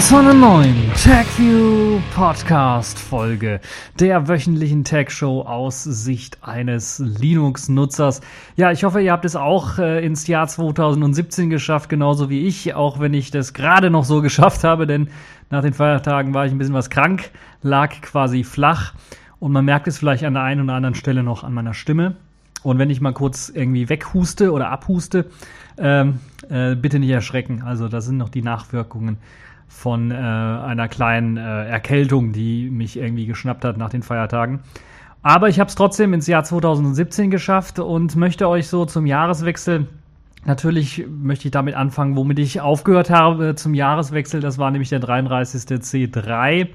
zu einer neuen TechView Podcast Folge der wöchentlichen Tech Show aus Sicht eines Linux-Nutzers. Ja, ich hoffe, ihr habt es auch äh, ins Jahr 2017 geschafft, genauso wie ich, auch wenn ich das gerade noch so geschafft habe, denn nach den Feiertagen war ich ein bisschen was krank, lag quasi flach und man merkt es vielleicht an der einen oder anderen Stelle noch an meiner Stimme. Und wenn ich mal kurz irgendwie weghuste oder abhuste, ähm, äh, bitte nicht erschrecken. Also das sind noch die Nachwirkungen von äh, einer kleinen äh, Erkältung, die mich irgendwie geschnappt hat nach den Feiertagen. Aber ich habe es trotzdem ins Jahr 2017 geschafft und möchte euch so zum Jahreswechsel Natürlich möchte ich damit anfangen, womit ich aufgehört habe zum Jahreswechsel. Das war nämlich der 33. C3,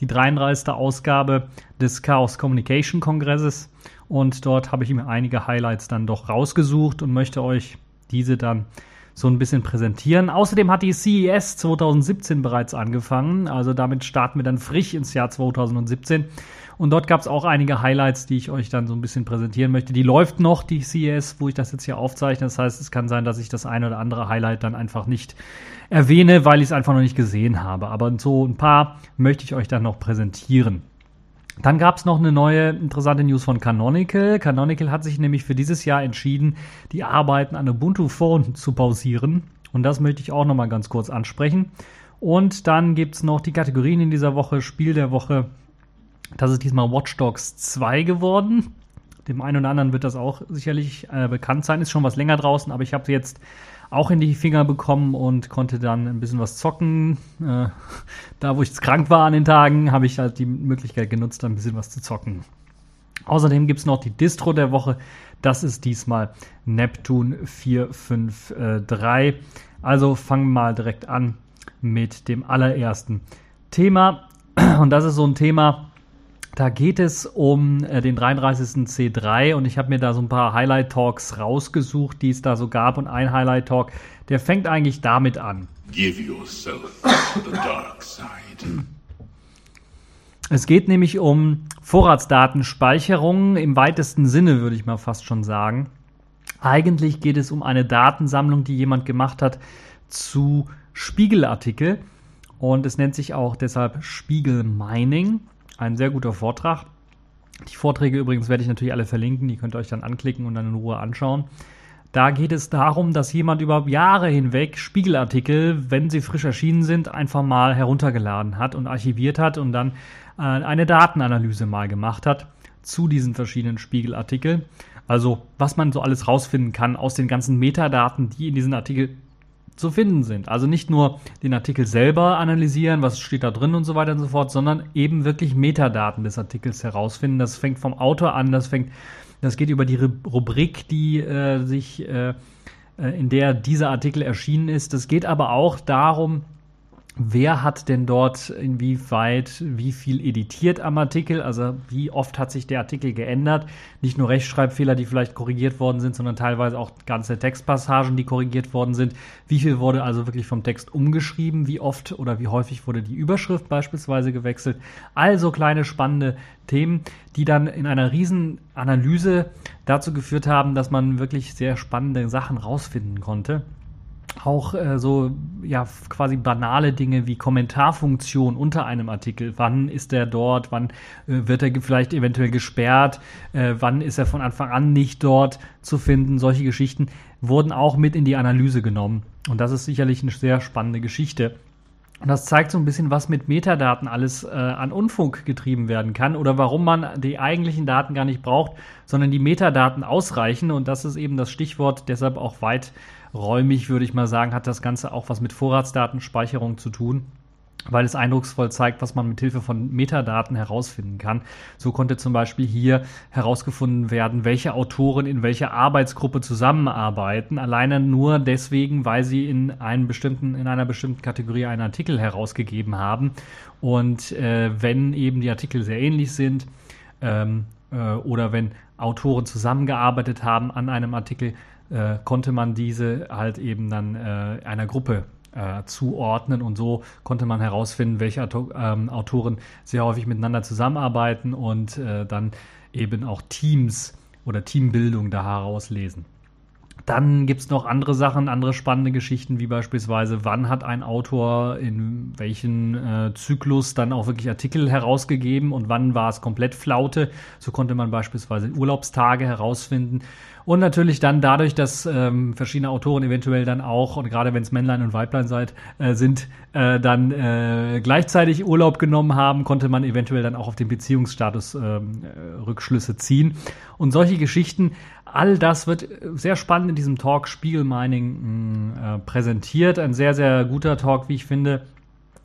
die 33. Ausgabe des Chaos Communication Kongresses. Und dort habe ich mir einige Highlights dann doch rausgesucht und möchte euch diese dann so ein bisschen präsentieren. Außerdem hat die CES 2017 bereits angefangen, also damit starten wir dann frisch ins Jahr 2017. Und dort gab es auch einige Highlights, die ich euch dann so ein bisschen präsentieren möchte. Die läuft noch, die CES, wo ich das jetzt hier aufzeichne. Das heißt, es kann sein, dass ich das eine oder andere Highlight dann einfach nicht erwähne, weil ich es einfach noch nicht gesehen habe. Aber so ein paar möchte ich euch dann noch präsentieren. Dann gab es noch eine neue interessante News von Canonical. Canonical hat sich nämlich für dieses Jahr entschieden, die Arbeiten an Ubuntu Phone zu pausieren. Und das möchte ich auch noch mal ganz kurz ansprechen. Und dann gibt es noch die Kategorien in dieser Woche, Spiel der Woche. Das ist diesmal Watch Dogs 2 geworden. Dem einen oder anderen wird das auch sicherlich äh, bekannt sein. Ist schon was länger draußen, aber ich habe jetzt auch in die Finger bekommen und konnte dann ein bisschen was zocken. Äh, da, wo ich krank war an den Tagen, habe ich halt die Möglichkeit genutzt, ein bisschen was zu zocken. Außerdem gibt es noch die Distro der Woche. Das ist diesmal Neptune 453. Also fangen wir mal direkt an mit dem allerersten Thema. Und das ist so ein Thema, da geht es um äh, den 33. C3 und ich habe mir da so ein paar Highlight-Talks rausgesucht, die es da so gab. Und ein Highlight-Talk, der fängt eigentlich damit an. Give yourself the dark side. Es geht nämlich um Vorratsdatenspeicherung im weitesten Sinne, würde ich mal fast schon sagen. Eigentlich geht es um eine Datensammlung, die jemand gemacht hat zu Spiegelartikel. Und es nennt sich auch deshalb Spiegel Mining. Ein sehr guter Vortrag. Die Vorträge übrigens werde ich natürlich alle verlinken, die könnt ihr euch dann anklicken und dann in Ruhe anschauen. Da geht es darum, dass jemand über Jahre hinweg Spiegelartikel, wenn sie frisch erschienen sind, einfach mal heruntergeladen hat und archiviert hat und dann äh, eine Datenanalyse mal gemacht hat zu diesen verschiedenen Spiegelartikeln. Also was man so alles rausfinden kann aus den ganzen Metadaten, die in diesen Artikel zu finden sind. Also nicht nur den Artikel selber analysieren, was steht da drin und so weiter und so fort, sondern eben wirklich Metadaten des Artikels herausfinden. Das fängt vom Autor an, das fängt, das geht über die Rubrik, die äh, sich, äh, äh in der dieser Artikel erschienen ist. Das geht aber auch darum, Wer hat denn dort inwieweit wie viel editiert am Artikel? Also wie oft hat sich der Artikel geändert? Nicht nur Rechtschreibfehler, die vielleicht korrigiert worden sind, sondern teilweise auch ganze Textpassagen, die korrigiert worden sind. Wie viel wurde also wirklich vom Text umgeschrieben? Wie oft oder wie häufig wurde die Überschrift beispielsweise gewechselt? Also kleine spannende Themen, die dann in einer riesen Analyse dazu geführt haben, dass man wirklich sehr spannende Sachen rausfinden konnte auch äh, so ja quasi banale Dinge wie Kommentarfunktion unter einem Artikel. Wann ist er dort? Wann äh, wird er vielleicht eventuell gesperrt? Äh, wann ist er von Anfang an nicht dort zu finden? Solche Geschichten wurden auch mit in die Analyse genommen. Und das ist sicherlich eine sehr spannende Geschichte. Und das zeigt so ein bisschen, was mit Metadaten alles äh, an Unfug getrieben werden kann oder warum man die eigentlichen Daten gar nicht braucht, sondern die Metadaten ausreichen. Und das ist eben das Stichwort, deshalb auch weit räumig, würde ich mal sagen, hat das Ganze auch was mit Vorratsdatenspeicherung zu tun weil es eindrucksvoll zeigt, was man mit Hilfe von Metadaten herausfinden kann. So konnte zum Beispiel hier herausgefunden werden, welche Autoren in welcher Arbeitsgruppe zusammenarbeiten, alleine nur deswegen, weil sie in einem bestimmten, in einer bestimmten Kategorie einen Artikel herausgegeben haben. Und äh, wenn eben die Artikel sehr ähnlich sind ähm, äh, oder wenn Autoren zusammengearbeitet haben an einem Artikel, äh, konnte man diese halt eben dann äh, einer Gruppe äh, zuordnen und so konnte man herausfinden, welche Auto ähm, Autoren sehr häufig miteinander zusammenarbeiten und äh, dann eben auch Teams oder Teambildung da herauslesen. Dann gibt es noch andere Sachen, andere spannende Geschichten, wie beispielsweise, wann hat ein Autor in welchen äh, Zyklus dann auch wirklich Artikel herausgegeben und wann war es komplett Flaute. So konnte man beispielsweise Urlaubstage herausfinden. Und natürlich dann dadurch, dass ähm, verschiedene Autoren eventuell dann auch, und gerade wenn es Männlein und Weiblein seid, äh, sind, äh, dann äh, gleichzeitig Urlaub genommen haben, konnte man eventuell dann auch auf den Beziehungsstatus ähm, äh, Rückschlüsse ziehen. Und solche Geschichten, all das wird sehr spannend in diesem Talk Spiegelmining äh, präsentiert. Ein sehr, sehr guter Talk, wie ich finde.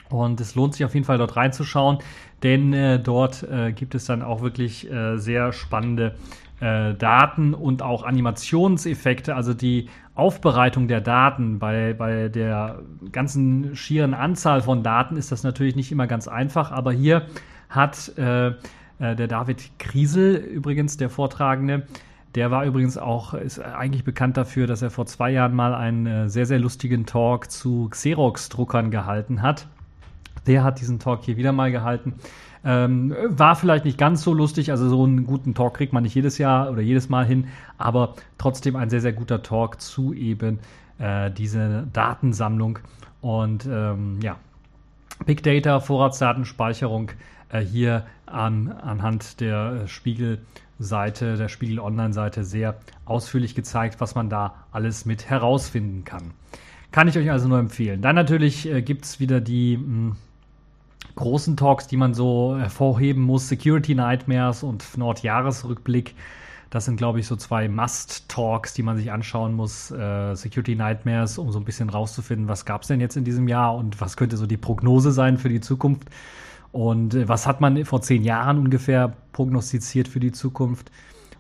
Und es lohnt sich auf jeden Fall dort reinzuschauen, denn äh, dort äh, gibt es dann auch wirklich äh, sehr spannende äh, Daten und auch Animationseffekte, also die Aufbereitung der Daten bei, bei der ganzen schieren Anzahl von Daten ist das natürlich nicht immer ganz einfach, aber hier hat äh, der David Kriesel übrigens, der Vortragende, der war übrigens auch, ist eigentlich bekannt dafür, dass er vor zwei Jahren mal einen äh, sehr, sehr lustigen Talk zu Xerox-Druckern gehalten hat. Der hat diesen Talk hier wieder mal gehalten. Ähm, war vielleicht nicht ganz so lustig, also so einen guten Talk kriegt man nicht jedes Jahr oder jedes Mal hin, aber trotzdem ein sehr, sehr guter Talk zu eben äh, diese Datensammlung und ähm, ja, Big Data, Vorratsdatenspeicherung äh, hier an, anhand der Spiegel-Seite, der Spiegel Online-Seite sehr ausführlich gezeigt, was man da alles mit herausfinden kann. Kann ich euch also nur empfehlen. Dann natürlich äh, gibt es wieder die mh, hm, großen Talks, die man so hervorheben muss, Security Nightmares und Nordjahresrückblick. Das sind, glaube ich, so zwei Must-Talks, die man sich anschauen muss. Äh, Security Nightmares, um so ein bisschen rauszufinden, was gab es denn jetzt in diesem Jahr und was könnte so die Prognose sein für die Zukunft. Und äh, was hat man vor zehn Jahren ungefähr prognostiziert für die Zukunft?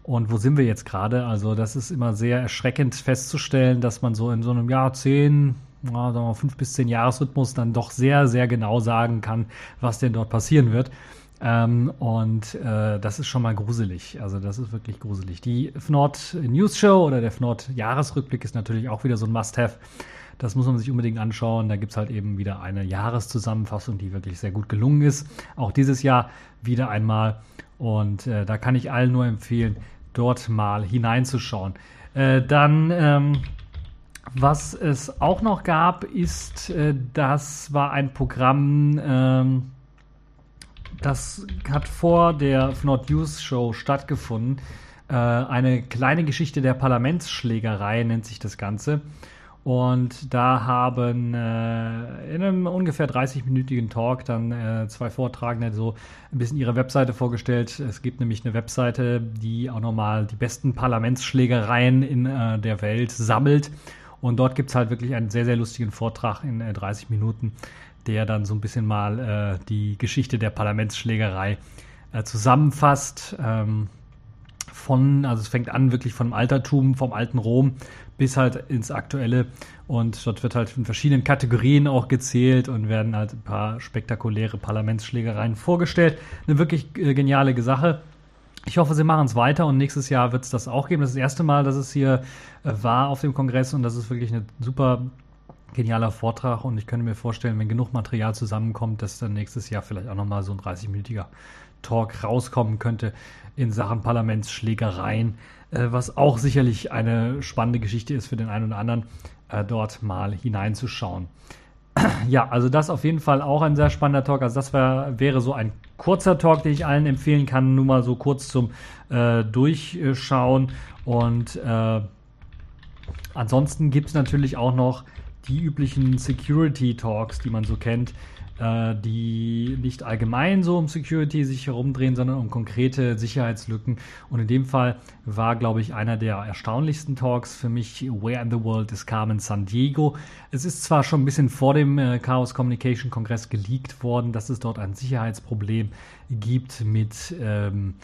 Und wo sind wir jetzt gerade? Also, das ist immer sehr erschreckend festzustellen, dass man so in so einem Jahr zehn, sagen wir fünf bis zehn Jahresrhythmus dann doch sehr, sehr genau sagen kann, was denn dort passieren wird. Ähm, und äh, das ist schon mal gruselig. Also das ist wirklich gruselig. Die FNORD News Show oder der FNORD Jahresrückblick ist natürlich auch wieder so ein Must-Have. Das muss man sich unbedingt anschauen. Da gibt es halt eben wieder eine Jahreszusammenfassung, die wirklich sehr gut gelungen ist. Auch dieses Jahr wieder einmal. Und äh, da kann ich allen nur empfehlen, dort mal hineinzuschauen. Äh, dann ähm, was es auch noch gab, ist, äh, das war ein Programm, ähm, das hat vor der Not News Show stattgefunden. Äh, eine kleine Geschichte der Parlamentsschlägerei nennt sich das Ganze. Und da haben äh, in einem ungefähr 30-minütigen Talk dann äh, zwei Vortragende so ein bisschen ihre Webseite vorgestellt. Es gibt nämlich eine Webseite, die auch nochmal die besten Parlamentsschlägereien in äh, der Welt sammelt. Und dort gibt es halt wirklich einen sehr, sehr lustigen Vortrag in äh, 30 Minuten, der dann so ein bisschen mal äh, die Geschichte der Parlamentsschlägerei äh, zusammenfasst. Ähm, von, also es fängt an wirklich vom Altertum, vom alten Rom bis halt ins Aktuelle. Und dort wird halt in verschiedenen Kategorien auch gezählt und werden halt ein paar spektakuläre Parlamentsschlägereien vorgestellt. Eine wirklich äh, geniale Sache. Ich hoffe, sie machen es weiter und nächstes Jahr wird es das auch geben. Das ist das erste Mal, dass es hier äh, war auf dem Kongress und das ist wirklich ein super genialer Vortrag und ich könnte mir vorstellen, wenn genug Material zusammenkommt, dass dann nächstes Jahr vielleicht auch nochmal so ein 30-minütiger Talk rauskommen könnte in Sachen Parlamentsschlägereien, äh, was auch sicherlich eine spannende Geschichte ist für den einen oder anderen, äh, dort mal hineinzuschauen. Ja, also das auf jeden Fall auch ein sehr spannender Talk. Also das wär, wäre so ein kurzer Talk, den ich allen empfehlen kann, nur mal so kurz zum äh, Durchschauen. Und äh, ansonsten gibt es natürlich auch noch die üblichen Security Talks, die man so kennt äh, die nicht allgemein so um Security sich herumdrehen, sondern um konkrete Sicherheitslücken. Und in dem Fall war, glaube ich, einer der erstaunlichsten Talks für mich Where in the World is Carmen San Diego. Es ist zwar schon ein bisschen vor dem äh, Chaos Communication Kongress geleakt worden, dass es dort ein Sicherheitsproblem gibt mit ähm,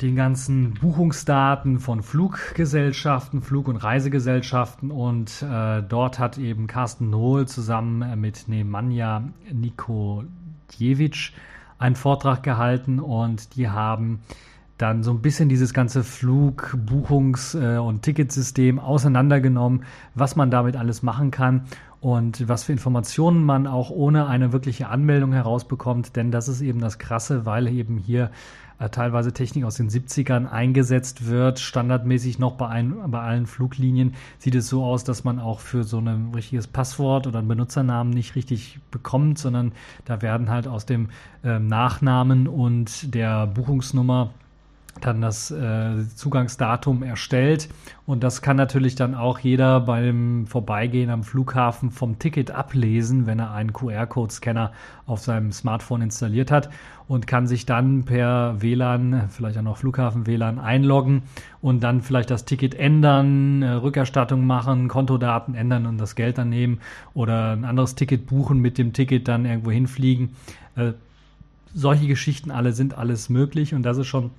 den ganzen Buchungsdaten von Fluggesellschaften, Flug- und Reisegesellschaften und äh, dort hat eben Carsten Nohl zusammen mit Nemanja Nikoliewicz einen Vortrag gehalten und die haben dann so ein bisschen dieses ganze Flugbuchungs- äh, und Ticketsystem auseinandergenommen, was man damit alles machen kann und was für Informationen man auch ohne eine wirkliche Anmeldung herausbekommt. Denn das ist eben das Krasse, weil eben hier äh, teilweise Technik aus den 70ern eingesetzt wird. Standardmäßig noch bei, ein, bei allen Fluglinien sieht es so aus, dass man auch für so ein richtiges Passwort oder einen Benutzernamen nicht richtig bekommt, sondern da werden halt aus dem äh, Nachnamen und der Buchungsnummer dann das äh, Zugangsdatum erstellt. Und das kann natürlich dann auch jeder beim Vorbeigehen am Flughafen vom Ticket ablesen, wenn er einen QR-Code-Scanner auf seinem Smartphone installiert hat und kann sich dann per WLAN, vielleicht auch noch Flughafen-WLAN einloggen und dann vielleicht das Ticket ändern, äh, Rückerstattung machen, Kontodaten ändern und das Geld dann nehmen oder ein anderes Ticket buchen, mit dem Ticket dann irgendwo hinfliegen. Äh, solche Geschichten alle sind alles möglich und das ist schon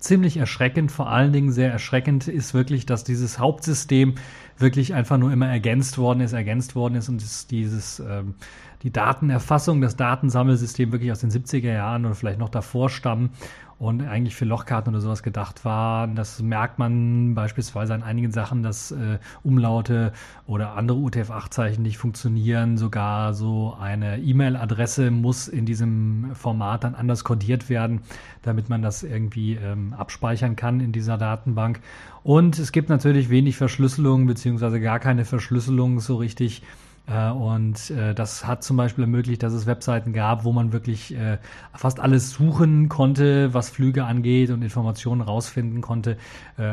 ziemlich erschreckend. Vor allen Dingen sehr erschreckend ist wirklich, dass dieses Hauptsystem wirklich einfach nur immer ergänzt worden ist, ergänzt worden ist und dieses, ähm, die Datenerfassung, das Datensammelsystem wirklich aus den 70er Jahren oder vielleicht noch davor stammen und eigentlich für Lochkarten oder sowas gedacht waren. Das merkt man beispielsweise an einigen Sachen, dass äh, Umlaute oder andere UTF-8-Zeichen nicht funktionieren. Sogar so eine E-Mail-Adresse muss in diesem Format dann anders kodiert werden, damit man das irgendwie ähm, abspeichern kann in dieser Datenbank. Und es gibt natürlich wenig Verschlüsselung beziehungsweise gar keine Verschlüsselung so richtig und äh, das hat zum Beispiel ermöglicht, dass es Webseiten gab, wo man wirklich äh, fast alles suchen konnte, was Flüge angeht und Informationen rausfinden konnte,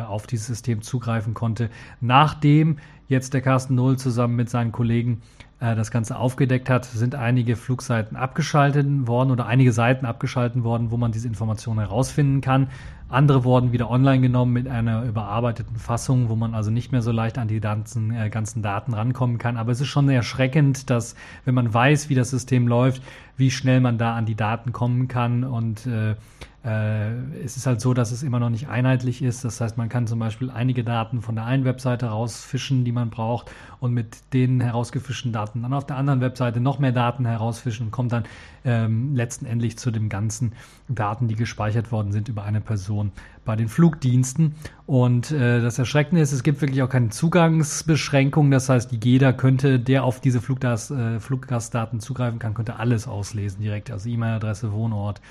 auf dieses System zugreifen konnte. Nachdem jetzt der Carsten Null zusammen mit seinen Kollegen das Ganze aufgedeckt hat, sind einige Flugseiten abgeschaltet worden oder einige Seiten abgeschaltet worden, wo man diese Informationen herausfinden kann. Andere wurden wieder online genommen mit einer überarbeiteten Fassung, wo man also nicht mehr so leicht an die ganzen, äh, ganzen Daten rankommen kann. Aber es ist schon erschreckend, dass, wenn man weiß, wie das System läuft, wie schnell man da an die Daten kommen kann und äh, es ist halt so, dass es immer noch nicht einheitlich ist. Das heißt, man kann zum Beispiel einige Daten von der einen Webseite rausfischen, die man braucht, und mit den herausgefischten Daten dann auf der anderen Webseite noch mehr Daten herausfischen und kommt dann ähm, letztendlich zu den ganzen Daten, die gespeichert worden sind über eine Person bei den Flugdiensten. Und äh, das Erschreckende ist, es gibt wirklich auch keine Zugangsbeschränkung. Das heißt, jeder könnte, der auf diese Fluggas, äh, Fluggastdaten zugreifen kann, könnte alles auslesen direkt. Also E-Mail-Adresse, Wohnort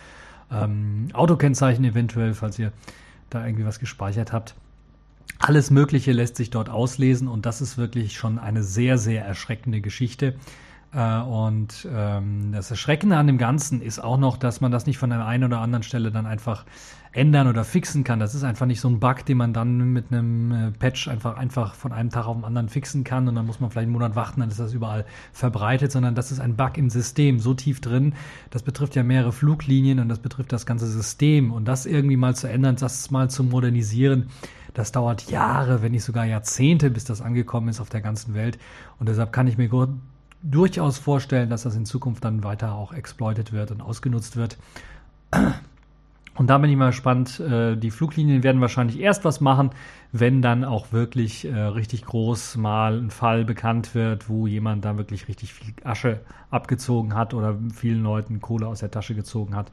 ähm, Autokennzeichen eventuell, falls ihr da irgendwie was gespeichert habt. Alles Mögliche lässt sich dort auslesen und das ist wirklich schon eine sehr, sehr erschreckende Geschichte. Äh, und ähm, das Erschreckende an dem Ganzen ist auch noch, dass man das nicht von der einen oder anderen Stelle dann einfach ändern oder fixen kann. Das ist einfach nicht so ein Bug, den man dann mit einem äh, Patch einfach, einfach von einem Tag auf den anderen fixen kann und dann muss man vielleicht einen Monat warten, dann ist das überall verbreitet, sondern das ist ein Bug im System, so tief drin. Das betrifft ja mehrere Fluglinien und das betrifft das ganze System und das irgendwie mal zu ändern, das mal zu modernisieren, das dauert Jahre, wenn nicht sogar Jahrzehnte, bis das angekommen ist auf der ganzen Welt. Und deshalb kann ich mir durchaus vorstellen, dass das in Zukunft dann weiter auch exploitet wird und ausgenutzt wird. Und da bin ich mal gespannt. Äh, die Fluglinien werden wahrscheinlich erst was machen, wenn dann auch wirklich äh, richtig groß mal ein Fall bekannt wird, wo jemand da wirklich richtig viel Asche abgezogen hat oder vielen Leuten Kohle aus der Tasche gezogen hat.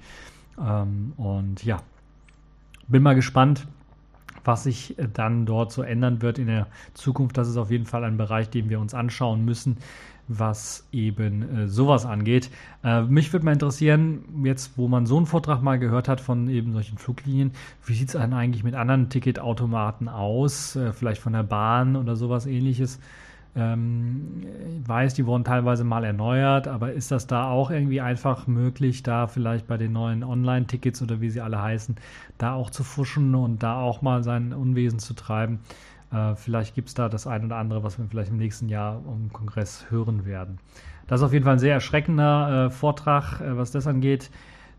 Ähm, und ja, bin mal gespannt, was sich dann dort so ändern wird in der Zukunft. Das ist auf jeden Fall ein Bereich, den wir uns anschauen müssen was eben äh, sowas angeht. Äh, mich würde mal interessieren, jetzt wo man so einen Vortrag mal gehört hat von eben solchen Fluglinien, wie sieht es eigentlich mit anderen Ticketautomaten aus? Äh, vielleicht von der Bahn oder sowas ähnliches. Ähm, ich weiß, die wurden teilweise mal erneuert, aber ist das da auch irgendwie einfach möglich, da vielleicht bei den neuen Online-Tickets oder wie sie alle heißen, da auch zu fuschen und da auch mal sein Unwesen zu treiben? Äh, vielleicht gibt es da das ein oder andere, was wir vielleicht im nächsten Jahr im Kongress hören werden. Das ist auf jeden Fall ein sehr erschreckender äh, Vortrag, äh, was das angeht.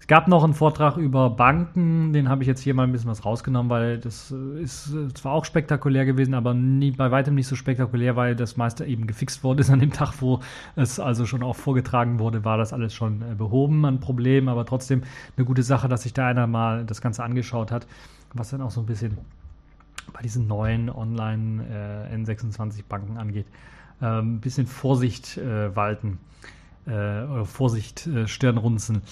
Es gab noch einen Vortrag über Banken, den habe ich jetzt hier mal ein bisschen was rausgenommen, weil das äh, ist äh, zwar auch spektakulär gewesen, aber nie, bei weitem nicht so spektakulär, weil das meiste eben gefixt worden ist an dem Tag, wo es also schon auch vorgetragen wurde, war das alles schon behoben, ein Problem, aber trotzdem eine gute Sache, dass sich da einer mal das Ganze angeschaut hat, was dann auch so ein bisschen bei diesen neuen Online äh, N26-Banken angeht, ein bisschen Vorsicht äh, walten äh, oder Vorsicht Stirnrunzen.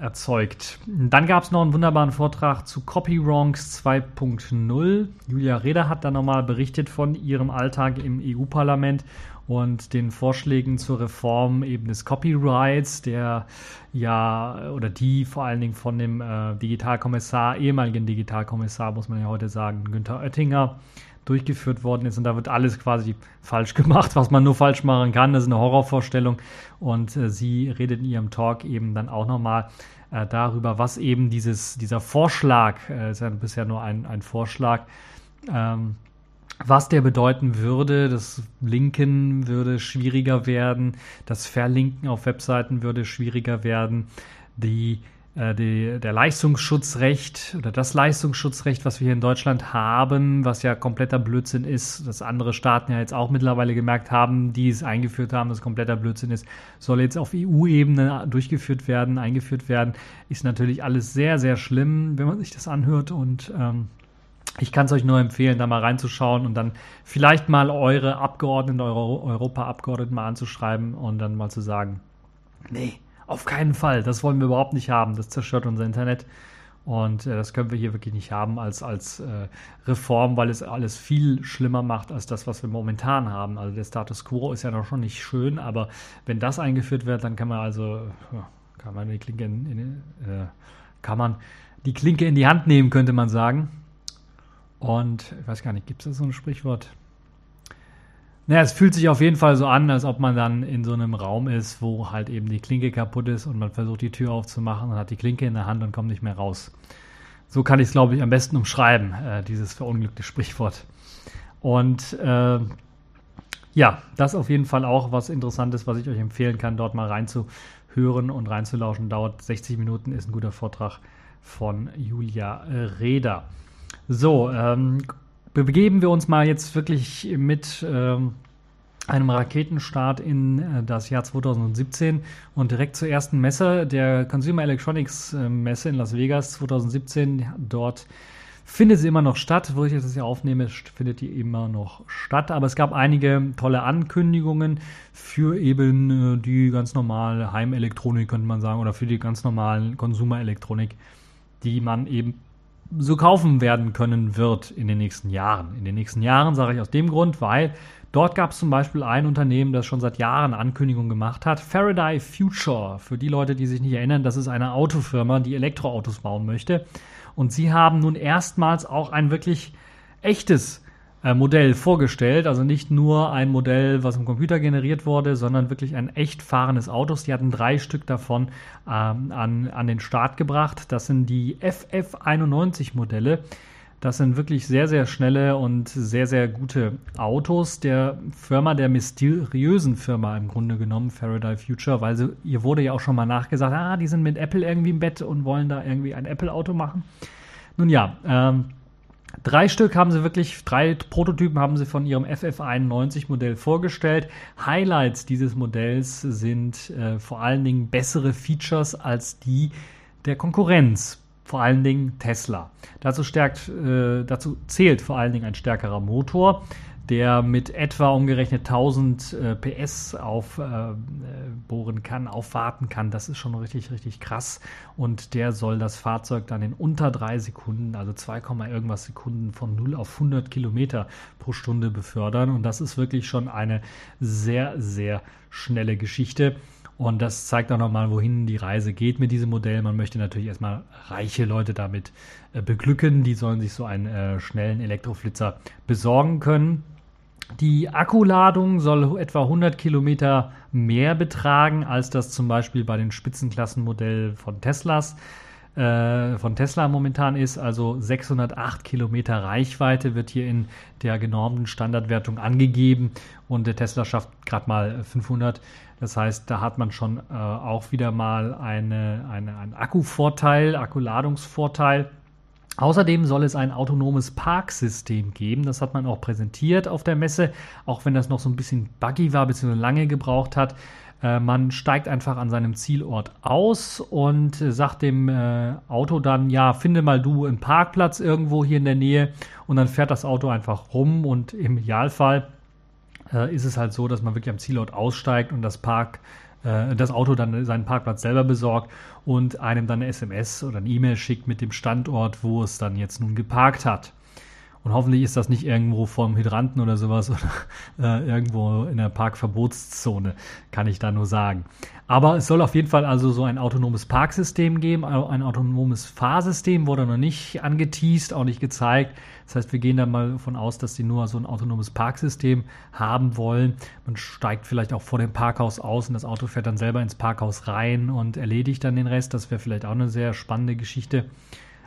Erzeugt. Dann gab es noch einen wunderbaren Vortrag zu Copywrongs 2.0. Julia Reda hat da nochmal berichtet von ihrem Alltag im EU-Parlament und den Vorschlägen zur Reform eben des Copyrights, der ja oder die vor allen Dingen von dem äh, Digitalkommissar, ehemaligen Digitalkommissar, muss man ja heute sagen, Günther Oettinger durchgeführt worden ist und da wird alles quasi falsch gemacht, was man nur falsch machen kann. Das ist eine Horrorvorstellung und äh, sie redet in ihrem Talk eben dann auch nochmal äh, darüber, was eben dieses, dieser Vorschlag, äh, ist ja bisher nur ein, ein Vorschlag, ähm, was der bedeuten würde. Das Linken würde schwieriger werden, das Verlinken auf Webseiten würde schwieriger werden, die äh, die, der Leistungsschutzrecht oder das Leistungsschutzrecht, was wir hier in Deutschland haben, was ja kompletter Blödsinn ist, dass andere Staaten ja jetzt auch mittlerweile gemerkt haben, die es eingeführt haben, dass kompletter Blödsinn ist, soll jetzt auf EU-Ebene durchgeführt werden, eingeführt werden, ist natürlich alles sehr, sehr schlimm, wenn man sich das anhört und ähm, ich kann es euch nur empfehlen, da mal reinzuschauen und dann vielleicht mal eure Abgeordneten, eure Europa-Abgeordneten mal anzuschreiben und dann mal zu sagen, nee, auf keinen Fall, das wollen wir überhaupt nicht haben, das zerstört unser Internet und äh, das können wir hier wirklich nicht haben als, als äh, Reform, weil es alles viel schlimmer macht als das, was wir momentan haben. Also der Status quo ist ja noch schon nicht schön, aber wenn das eingeführt wird, dann kann man also, kann man die Klinke in, in äh, kann man die Klinke in die Hand nehmen, könnte man sagen. Und ich weiß gar nicht, gibt es da so ein Sprichwort? Naja, es fühlt sich auf jeden Fall so an, als ob man dann in so einem Raum ist, wo halt eben die Klinke kaputt ist und man versucht die Tür aufzumachen und hat die Klinke in der Hand und kommt nicht mehr raus. So kann ich es, glaube ich, am besten umschreiben, äh, dieses verunglückte Sprichwort. Und äh, ja, das auf jeden Fall auch was Interessantes, was ich euch empfehlen kann, dort mal reinzuhören und reinzulauschen. Dauert 60 Minuten, ist ein guter Vortrag von Julia Reda. So, ähm, begeben wir uns mal jetzt wirklich mit ähm, einem Raketenstart in äh, das Jahr 2017 und direkt zur ersten Messe, der Consumer Electronics äh, Messe in Las Vegas 2017. Dort findet sie immer noch statt, wo ich das hier aufnehme, findet die immer noch statt. Aber es gab einige tolle Ankündigungen für eben äh, die ganz normale Heimelektronik, könnte man sagen, oder für die ganz normalen Konsumerelektronik, die man eben so kaufen werden können wird in den nächsten Jahren. In den nächsten Jahren sage ich aus dem Grund, weil dort gab es zum Beispiel ein Unternehmen, das schon seit Jahren Ankündigungen gemacht hat, Faraday Future. Für die Leute, die sich nicht erinnern, das ist eine Autofirma, die Elektroautos bauen möchte. Und sie haben nun erstmals auch ein wirklich echtes äh, Modell vorgestellt. Also nicht nur ein Modell, was im Computer generiert wurde, sondern wirklich ein echt fahrendes Auto. Die hatten drei Stück davon ähm, an, an den Start gebracht. Das sind die FF91 Modelle. Das sind wirklich sehr, sehr schnelle und sehr, sehr gute Autos der Firma, der mysteriösen Firma im Grunde genommen, Faraday Future, weil sie, ihr wurde ja auch schon mal nachgesagt, ah, die sind mit Apple irgendwie im Bett und wollen da irgendwie ein Apple-Auto machen. Nun ja, ähm, Drei Stück haben sie wirklich, drei Prototypen haben sie von ihrem FF91 Modell vorgestellt. Highlights dieses Modells sind äh, vor allen Dingen bessere Features als die der Konkurrenz, vor allen Dingen Tesla. Dazu, stärkt, äh, dazu zählt vor allen Dingen ein stärkerer Motor der mit etwa umgerechnet 1000 äh, PS aufbohren äh, kann, aufwarten kann. Das ist schon richtig, richtig krass. Und der soll das Fahrzeug dann in unter drei Sekunden, also 2, irgendwas Sekunden von 0 auf 100 Kilometer pro Stunde befördern. Und das ist wirklich schon eine sehr, sehr schnelle Geschichte. Und das zeigt auch nochmal, wohin die Reise geht mit diesem Modell. Man möchte natürlich erstmal reiche Leute damit äh, beglücken. Die sollen sich so einen äh, schnellen Elektroflitzer besorgen können. Die Akkuladung soll etwa 100 Kilometer mehr betragen, als das zum Beispiel bei den Spitzenklassenmodell von Teslas äh, von Tesla momentan ist. Also 608 Kilometer Reichweite wird hier in der genormten Standardwertung angegeben und der Tesla schafft gerade mal 500. Das heißt, da hat man schon äh, auch wieder mal eine, eine, einen Akkuvorteil, Akkuladungsvorteil. Außerdem soll es ein autonomes Parksystem geben. Das hat man auch präsentiert auf der Messe, auch wenn das noch so ein bisschen buggy war bzw. lange gebraucht hat. Äh, man steigt einfach an seinem Zielort aus und sagt dem äh, Auto dann, ja, finde mal du einen Parkplatz irgendwo hier in der Nähe und dann fährt das Auto einfach rum und im Idealfall äh, ist es halt so, dass man wirklich am Zielort aussteigt und das Park äh, das Auto dann seinen Parkplatz selber besorgt und einem dann eine SMS oder eine E-Mail schickt mit dem Standort, wo es dann jetzt nun geparkt hat. Und hoffentlich ist das nicht irgendwo vom Hydranten oder sowas oder äh, irgendwo in der Parkverbotszone, kann ich da nur sagen. Aber es soll auf jeden Fall also so ein autonomes Parksystem geben, ein autonomes Fahrsystem wurde noch nicht angeteased, auch nicht gezeigt. Das heißt, wir gehen da mal davon aus, dass sie nur so ein autonomes Parksystem haben wollen. Man steigt vielleicht auch vor dem Parkhaus aus und das Auto fährt dann selber ins Parkhaus rein und erledigt dann den Rest. Das wäre vielleicht auch eine sehr spannende Geschichte.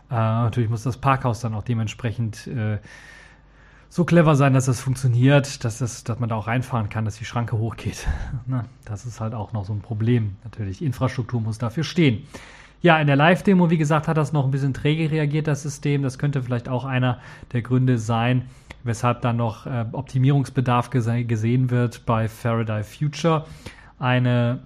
Äh, natürlich muss das Parkhaus dann auch dementsprechend äh, so clever sein, dass das funktioniert, dass, das, dass man da auch reinfahren kann, dass die Schranke hochgeht. Na, das ist halt auch noch so ein Problem. Natürlich, Infrastruktur muss dafür stehen. Ja, in der Live-Demo, wie gesagt, hat das noch ein bisschen träge reagiert, das System. Das könnte vielleicht auch einer der Gründe sein, weshalb da noch äh, Optimierungsbedarf gese gesehen wird bei Faraday Future. Eine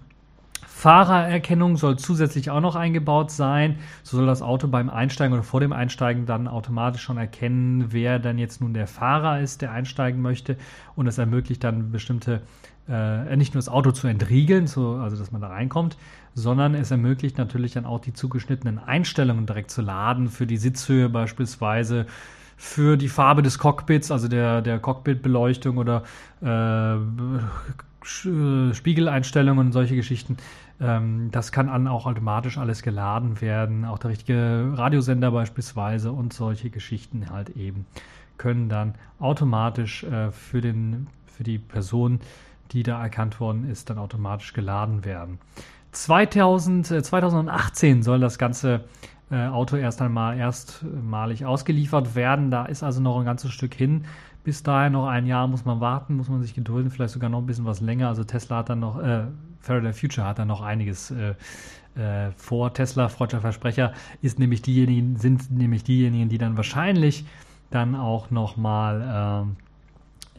Fahrererkennung soll zusätzlich auch noch eingebaut sein. So soll das Auto beim Einsteigen oder vor dem Einsteigen dann automatisch schon erkennen, wer dann jetzt nun der Fahrer ist, der einsteigen möchte. Und es ermöglicht dann bestimmte, äh, nicht nur das Auto zu entriegeln, so, also dass man da reinkommt, sondern es ermöglicht natürlich dann auch die zugeschnittenen Einstellungen direkt zu laden, für die Sitzhöhe beispielsweise für die Farbe des Cockpits, also der, der Cockpitbeleuchtung oder äh, Spiegeleinstellungen und solche Geschichten. Ähm, das kann dann auch automatisch alles geladen werden. Auch der richtige Radiosender beispielsweise und solche Geschichten halt eben können dann automatisch äh, für, den, für die Person, die da erkannt worden ist, dann automatisch geladen werden. 2000, äh, 2018 soll das ganze äh, Auto erst einmal erstmalig ausgeliefert werden. Da ist also noch ein ganzes Stück hin. Bis dahin noch ein Jahr muss man warten, muss man sich gedulden, vielleicht sogar noch ein bisschen was länger. Also Tesla hat dann noch, äh, Faraday Future hat dann noch einiges äh, äh, vor. Tesla, freudscher Versprecher, ist nämlich diejenigen, sind nämlich diejenigen, die dann wahrscheinlich dann auch nochmal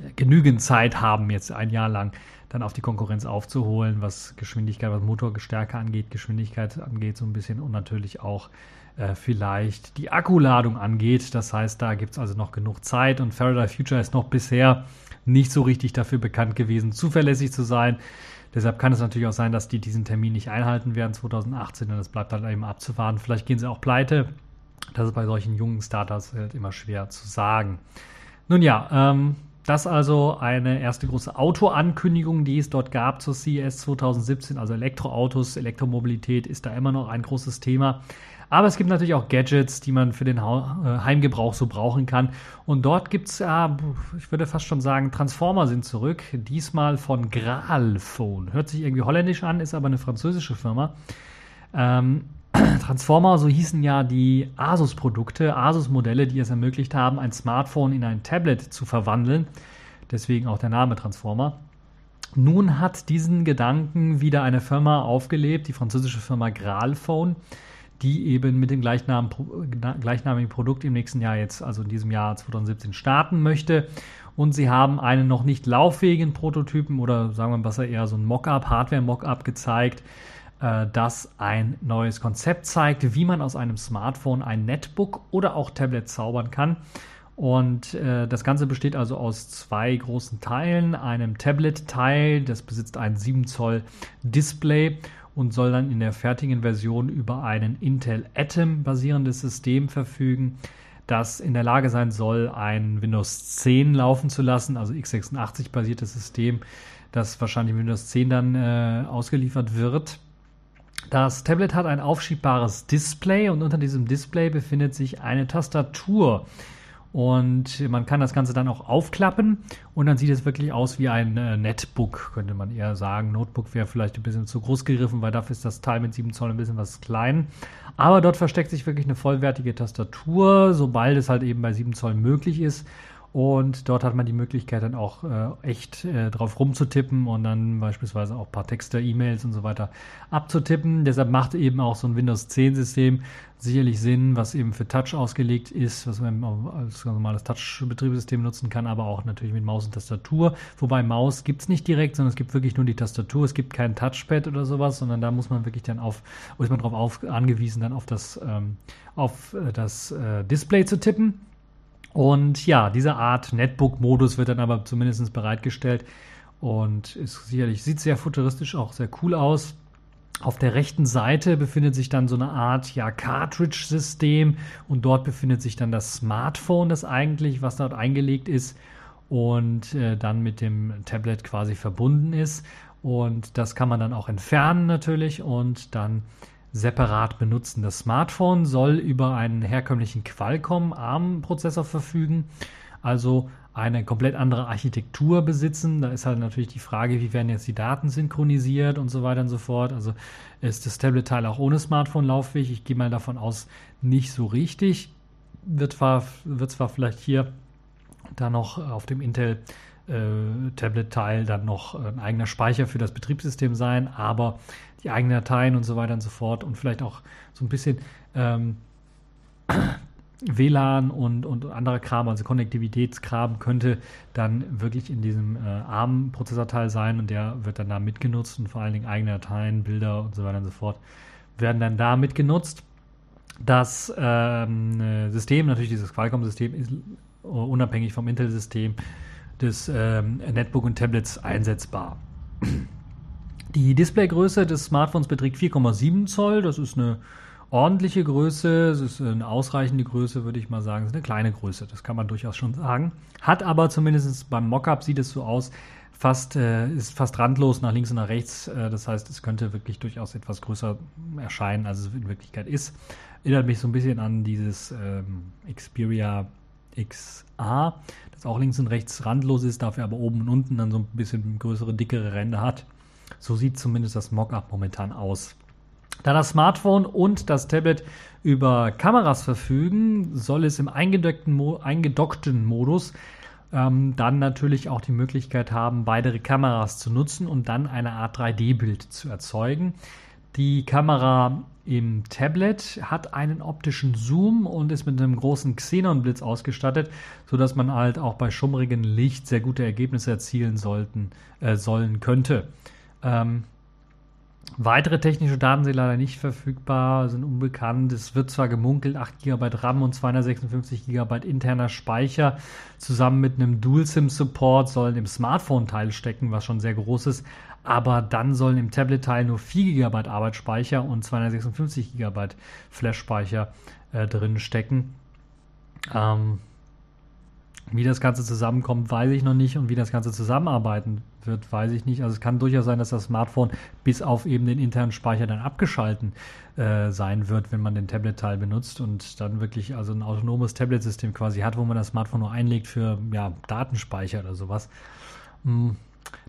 äh, genügend Zeit haben, jetzt ein Jahr lang dann auf die Konkurrenz aufzuholen, was Geschwindigkeit, was Motorstärke angeht, Geschwindigkeit angeht, so ein bisschen und natürlich auch äh, vielleicht die Akkuladung angeht. Das heißt, da gibt es also noch genug Zeit und Faraday Future ist noch bisher nicht so richtig dafür bekannt gewesen, zuverlässig zu sein. Deshalb kann es natürlich auch sein, dass die diesen Termin nicht einhalten werden 2018 und das bleibt halt eben abzuwarten. Vielleicht gehen sie auch pleite. Das ist bei solchen jungen Startups halt immer schwer zu sagen. Nun ja, ähm, das also eine erste große Autoankündigung, die es dort gab zur CES 2017. Also Elektroautos, Elektromobilität ist da immer noch ein großes Thema. Aber es gibt natürlich auch Gadgets, die man für den äh, Heimgebrauch so brauchen kann. Und dort gibt es, ja, ich würde fast schon sagen, Transformer sind zurück. Diesmal von Graalphone. Hört sich irgendwie holländisch an, ist aber eine französische Firma. Ähm, Transformer, so hießen ja die Asus-Produkte, Asus-Modelle, die es ermöglicht haben, ein Smartphone in ein Tablet zu verwandeln. Deswegen auch der Name Transformer. Nun hat diesen Gedanken wieder eine Firma aufgelebt, die französische Firma Graalphone die eben mit dem gleichnamigen Produkt im nächsten Jahr jetzt, also in diesem Jahr 2017, starten möchte. Und sie haben einen noch nicht lauffähigen Prototypen oder sagen wir besser eher so ein Mockup, Hardware-Mockup gezeigt, äh, das ein neues Konzept zeigt, wie man aus einem Smartphone ein Netbook oder auch Tablet zaubern kann. Und äh, das Ganze besteht also aus zwei großen Teilen. Einem Tablet-Teil, das besitzt ein 7 Zoll Display und soll dann in der fertigen Version über einen Intel Atom basierendes System verfügen, das in der Lage sein soll, ein Windows 10 laufen zu lassen, also x86 basiertes System, das wahrscheinlich Windows 10 dann äh, ausgeliefert wird. Das Tablet hat ein aufschiebbares Display und unter diesem Display befindet sich eine Tastatur. Und man kann das Ganze dann auch aufklappen und dann sieht es wirklich aus wie ein äh, Netbook, könnte man eher sagen. Notebook wäre vielleicht ein bisschen zu groß gegriffen, weil dafür ist das Teil mit 7 Zoll ein bisschen was klein. Aber dort versteckt sich wirklich eine vollwertige Tastatur, sobald es halt eben bei 7 Zoll möglich ist. Und dort hat man die Möglichkeit dann auch äh, echt äh, drauf rumzutippen und dann beispielsweise auch ein paar Texte, E-Mails und so weiter abzutippen. Deshalb macht eben auch so ein Windows 10 System sicherlich Sinn, was eben für Touch ausgelegt ist, was man als normales Touch-Betriebssystem nutzen kann, aber auch natürlich mit Maus und Tastatur. Wobei Maus gibt es nicht direkt, sondern es gibt wirklich nur die Tastatur. Es gibt kein Touchpad oder sowas, sondern da muss man wirklich dann auf, ist man darauf auf, angewiesen, dann auf das, ähm, auf äh, das äh, Display zu tippen. Und ja, diese Art Netbook-Modus wird dann aber zumindest bereitgestellt. und ist sicherlich, sieht sehr futuristisch, auch sehr cool aus. Auf der rechten Seite befindet sich dann so eine Art ja, Cartridge-System und dort befindet sich dann das Smartphone, das eigentlich, was dort eingelegt ist und äh, dann mit dem Tablet quasi verbunden ist. Und das kann man dann auch entfernen natürlich und dann separat benutzen. Das Smartphone soll über einen herkömmlichen Qualcomm ARM-Prozessor verfügen, also eine komplett andere Architektur besitzen. Da ist halt natürlich die Frage, wie werden jetzt die Daten synchronisiert und so weiter und so fort. Also ist das Tablet-Teil auch ohne Smartphone laufig? Ich gehe mal davon aus, nicht so richtig. Wird zwar, wird zwar vielleicht hier da noch auf dem Intel Tablet-Teil dann noch ein eigener Speicher für das Betriebssystem sein, aber die eigenen Dateien und so weiter und so fort und vielleicht auch so ein bisschen ähm, WLAN und, und anderer Kram, also Konnektivitätskram, könnte dann wirklich in diesem äh, ARM-Prozessorteil sein und der wird dann da mitgenutzt und vor allen Dingen eigene Dateien, Bilder und so weiter und so fort werden dann da mitgenutzt. Das ähm, System, natürlich dieses Qualcomm-System, ist unabhängig vom Intel-System des ähm, Netbook und Tablets einsetzbar. Die Displaygröße des Smartphones beträgt 4,7 Zoll. Das ist eine ordentliche Größe. Es ist eine ausreichende Größe, würde ich mal sagen. Es ist eine kleine Größe. Das kann man durchaus schon sagen. Hat aber zumindest beim Mockup sieht es so aus, fast, äh, ist fast randlos nach links und nach rechts. Äh, das heißt, es könnte wirklich durchaus etwas größer erscheinen, als es in Wirklichkeit ist. Erinnert mich so ein bisschen an dieses ähm, Xperia XA, das auch links und rechts randlos ist, dafür aber oben und unten dann so ein bisschen größere, dickere Ränder hat. So sieht zumindest das Mockup momentan aus. Da das Smartphone und das Tablet über Kameras verfügen, soll es im eingedockten, Mo eingedockten Modus ähm, dann natürlich auch die Möglichkeit haben, beide Kameras zu nutzen und dann eine Art 3D-Bild zu erzeugen. Die Kamera im Tablet hat einen optischen Zoom und ist mit einem großen Xenonblitz ausgestattet, sodass man halt auch bei schummrigem Licht sehr gute Ergebnisse erzielen sollten, äh, sollen könnte. Ähm, weitere technische Daten sind leider nicht verfügbar, sind unbekannt. Es wird zwar gemunkelt, 8 GB RAM und 256 GB interner Speicher zusammen mit einem Dual-SIM-Support sollen im Smartphone-Teil stecken, was schon sehr groß ist aber dann sollen im Tablet-Teil nur 4 GB Arbeitsspeicher und 256 GB Flash-Speicher äh, drin stecken. Ähm, wie das Ganze zusammenkommt, weiß ich noch nicht und wie das Ganze zusammenarbeiten wird, weiß ich nicht. Also es kann durchaus sein, dass das Smartphone bis auf eben den internen Speicher dann abgeschalten äh, sein wird, wenn man den Tablet-Teil benutzt und dann wirklich also ein autonomes Tablet-System quasi hat, wo man das Smartphone nur einlegt für ja, Datenspeicher oder sowas. Hm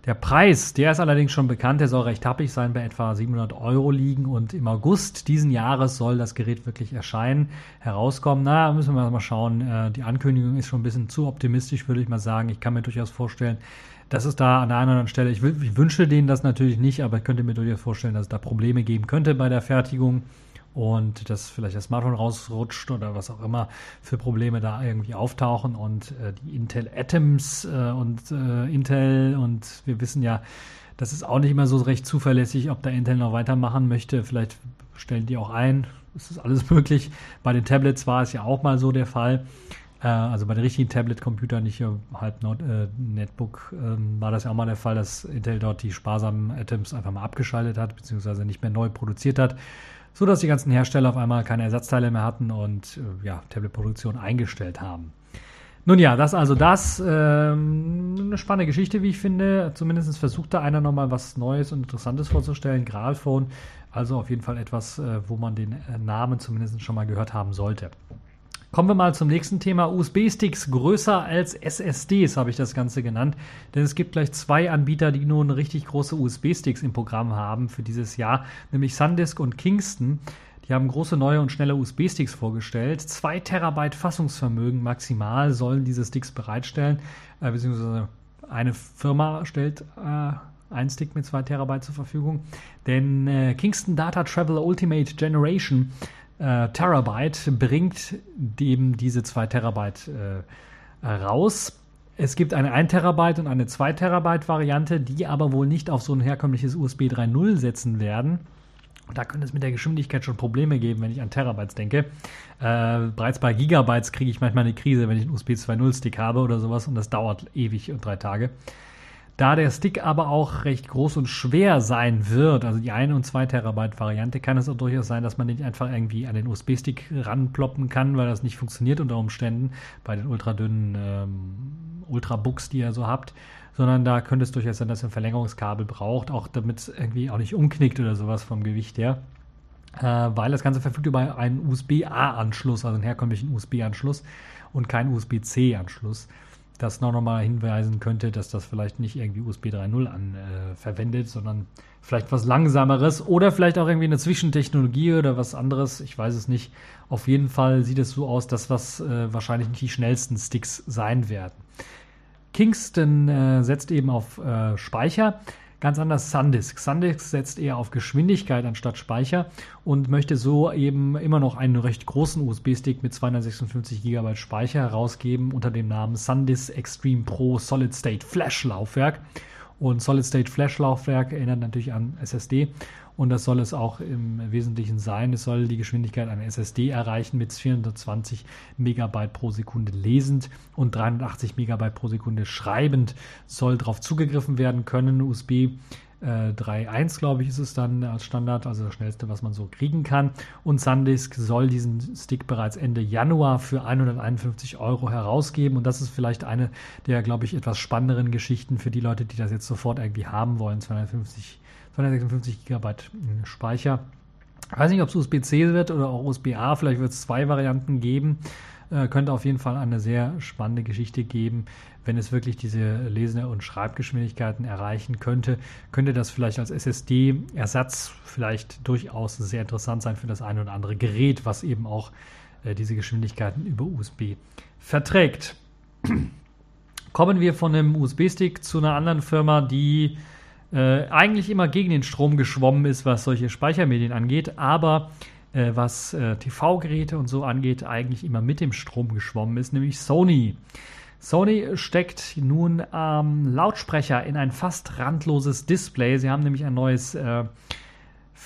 der Preis, der ist allerdings schon bekannt, der soll recht happig sein, bei etwa 700 Euro liegen und im August diesen Jahres soll das Gerät wirklich erscheinen, herauskommen. Na, müssen wir mal schauen. Äh, die Ankündigung ist schon ein bisschen zu optimistisch, würde ich mal sagen. Ich kann mir durchaus vorstellen, dass es da an der anderen Stelle, ich, ich wünsche denen das natürlich nicht, aber ich könnte mir durchaus vorstellen, dass es da Probleme geben könnte bei der Fertigung und dass vielleicht das Smartphone rausrutscht oder was auch immer für Probleme da irgendwie auftauchen und äh, die Intel Atoms äh, und äh, Intel und wir wissen ja, das ist auch nicht immer so recht zuverlässig, ob da Intel noch weitermachen möchte. Vielleicht stellen die auch ein. Das ist alles möglich. Bei den Tablets war es ja auch mal so der Fall. Äh, also bei den richtigen Tablet-Computern, nicht halb äh, Netbook, ähm, war das ja auch mal der Fall, dass Intel dort die sparsamen Atoms einfach mal abgeschaltet hat, beziehungsweise nicht mehr neu produziert hat so dass die ganzen Hersteller auf einmal keine Ersatzteile mehr hatten und äh, ja, Tablet-Produktion eingestellt haben. Nun ja, das also das. Ähm, eine spannende Geschichte, wie ich finde. Zumindest versucht da einer nochmal was Neues und Interessantes vorzustellen. Graalphone, also auf jeden Fall etwas, äh, wo man den äh, Namen zumindest schon mal gehört haben sollte. Kommen wir mal zum nächsten Thema. USB-Sticks größer als SSDs habe ich das Ganze genannt. Denn es gibt gleich zwei Anbieter, die nun richtig große USB-Sticks im Programm haben für dieses Jahr, nämlich SanDisk und Kingston. Die haben große neue und schnelle USB-Sticks vorgestellt. Zwei Terabyte Fassungsvermögen maximal sollen diese Sticks bereitstellen, äh, beziehungsweise eine Firma stellt äh, einen Stick mit zwei Terabyte zur Verfügung. Denn äh, Kingston Data Travel Ultimate Generation äh, Terabyte bringt eben diese 2 Terabyte äh, raus. Es gibt eine 1 Terabyte und eine 2 Terabyte Variante, die aber wohl nicht auf so ein herkömmliches USB 3.0 setzen werden. Da könnte es mit der Geschwindigkeit schon Probleme geben, wenn ich an Terabytes denke. Äh, bereits bei Gigabytes kriege ich manchmal eine Krise, wenn ich einen USB 2.0 Stick habe oder sowas und das dauert ewig und drei Tage. Da der Stick aber auch recht groß und schwer sein wird, also die 1 und 2 Terabyte Variante, kann es auch durchaus sein, dass man den einfach irgendwie an den USB-Stick ranploppen kann, weil das nicht funktioniert unter Umständen bei den ultradünnen ähm, Ultrabooks, die ihr so habt. Sondern da könnte es durchaus sein, dass ihr ein Verlängerungskabel braucht, auch damit es irgendwie auch nicht umknickt oder sowas vom Gewicht her. Äh, weil das Ganze verfügt über einen USB-A-Anschluss, also einen herkömmlichen USB-Anschluss und keinen USB-C-Anschluss das noch nochmal hinweisen könnte, dass das vielleicht nicht irgendwie USB 3.0 an äh, verwendet, sondern vielleicht was langsameres oder vielleicht auch irgendwie eine Zwischentechnologie oder was anderes. Ich weiß es nicht. Auf jeden Fall sieht es so aus, dass was äh, wahrscheinlich nicht die schnellsten Sticks sein werden. Kingston äh, setzt eben auf äh, Speicher. Ganz anders Sandisk. Sandisk setzt eher auf Geschwindigkeit anstatt Speicher und möchte so eben immer noch einen recht großen USB-Stick mit 256 GB Speicher herausgeben unter dem Namen Sandisk Extreme Pro Solid State Flash Laufwerk. Und Solid State Flash Laufwerk erinnert natürlich an SSD und das soll es auch im Wesentlichen sein. Es soll die Geschwindigkeit einer SSD erreichen mit 420 Megabyte pro Sekunde lesend und 380 Megabyte pro Sekunde schreibend soll darauf zugegriffen werden können. USB äh, 3.1, glaube ich, ist es dann als Standard, also das schnellste, was man so kriegen kann. Und SanDisk soll diesen Stick bereits Ende Januar für 151 Euro herausgeben. Und das ist vielleicht eine der, glaube ich, etwas spannenderen Geschichten für die Leute, die das jetzt sofort irgendwie haben wollen. 250 256 GB Speicher. Ich weiß nicht, ob es USB-C wird oder auch USB-A. Vielleicht wird es zwei Varianten geben. Äh, könnte auf jeden Fall eine sehr spannende Geschichte geben. Wenn es wirklich diese Lese- und Schreibgeschwindigkeiten erreichen könnte, könnte das vielleicht als SSD-Ersatz vielleicht durchaus sehr interessant sein für das eine oder andere Gerät, was eben auch äh, diese Geschwindigkeiten über USB verträgt. Kommen wir von einem USB-Stick zu einer anderen Firma, die äh, eigentlich immer gegen den Strom geschwommen ist, was solche Speichermedien angeht, aber äh, was äh, TV-Geräte und so angeht, eigentlich immer mit dem Strom geschwommen ist, nämlich Sony. Sony steckt nun ähm, Lautsprecher in ein fast randloses Display. Sie haben nämlich ein neues äh,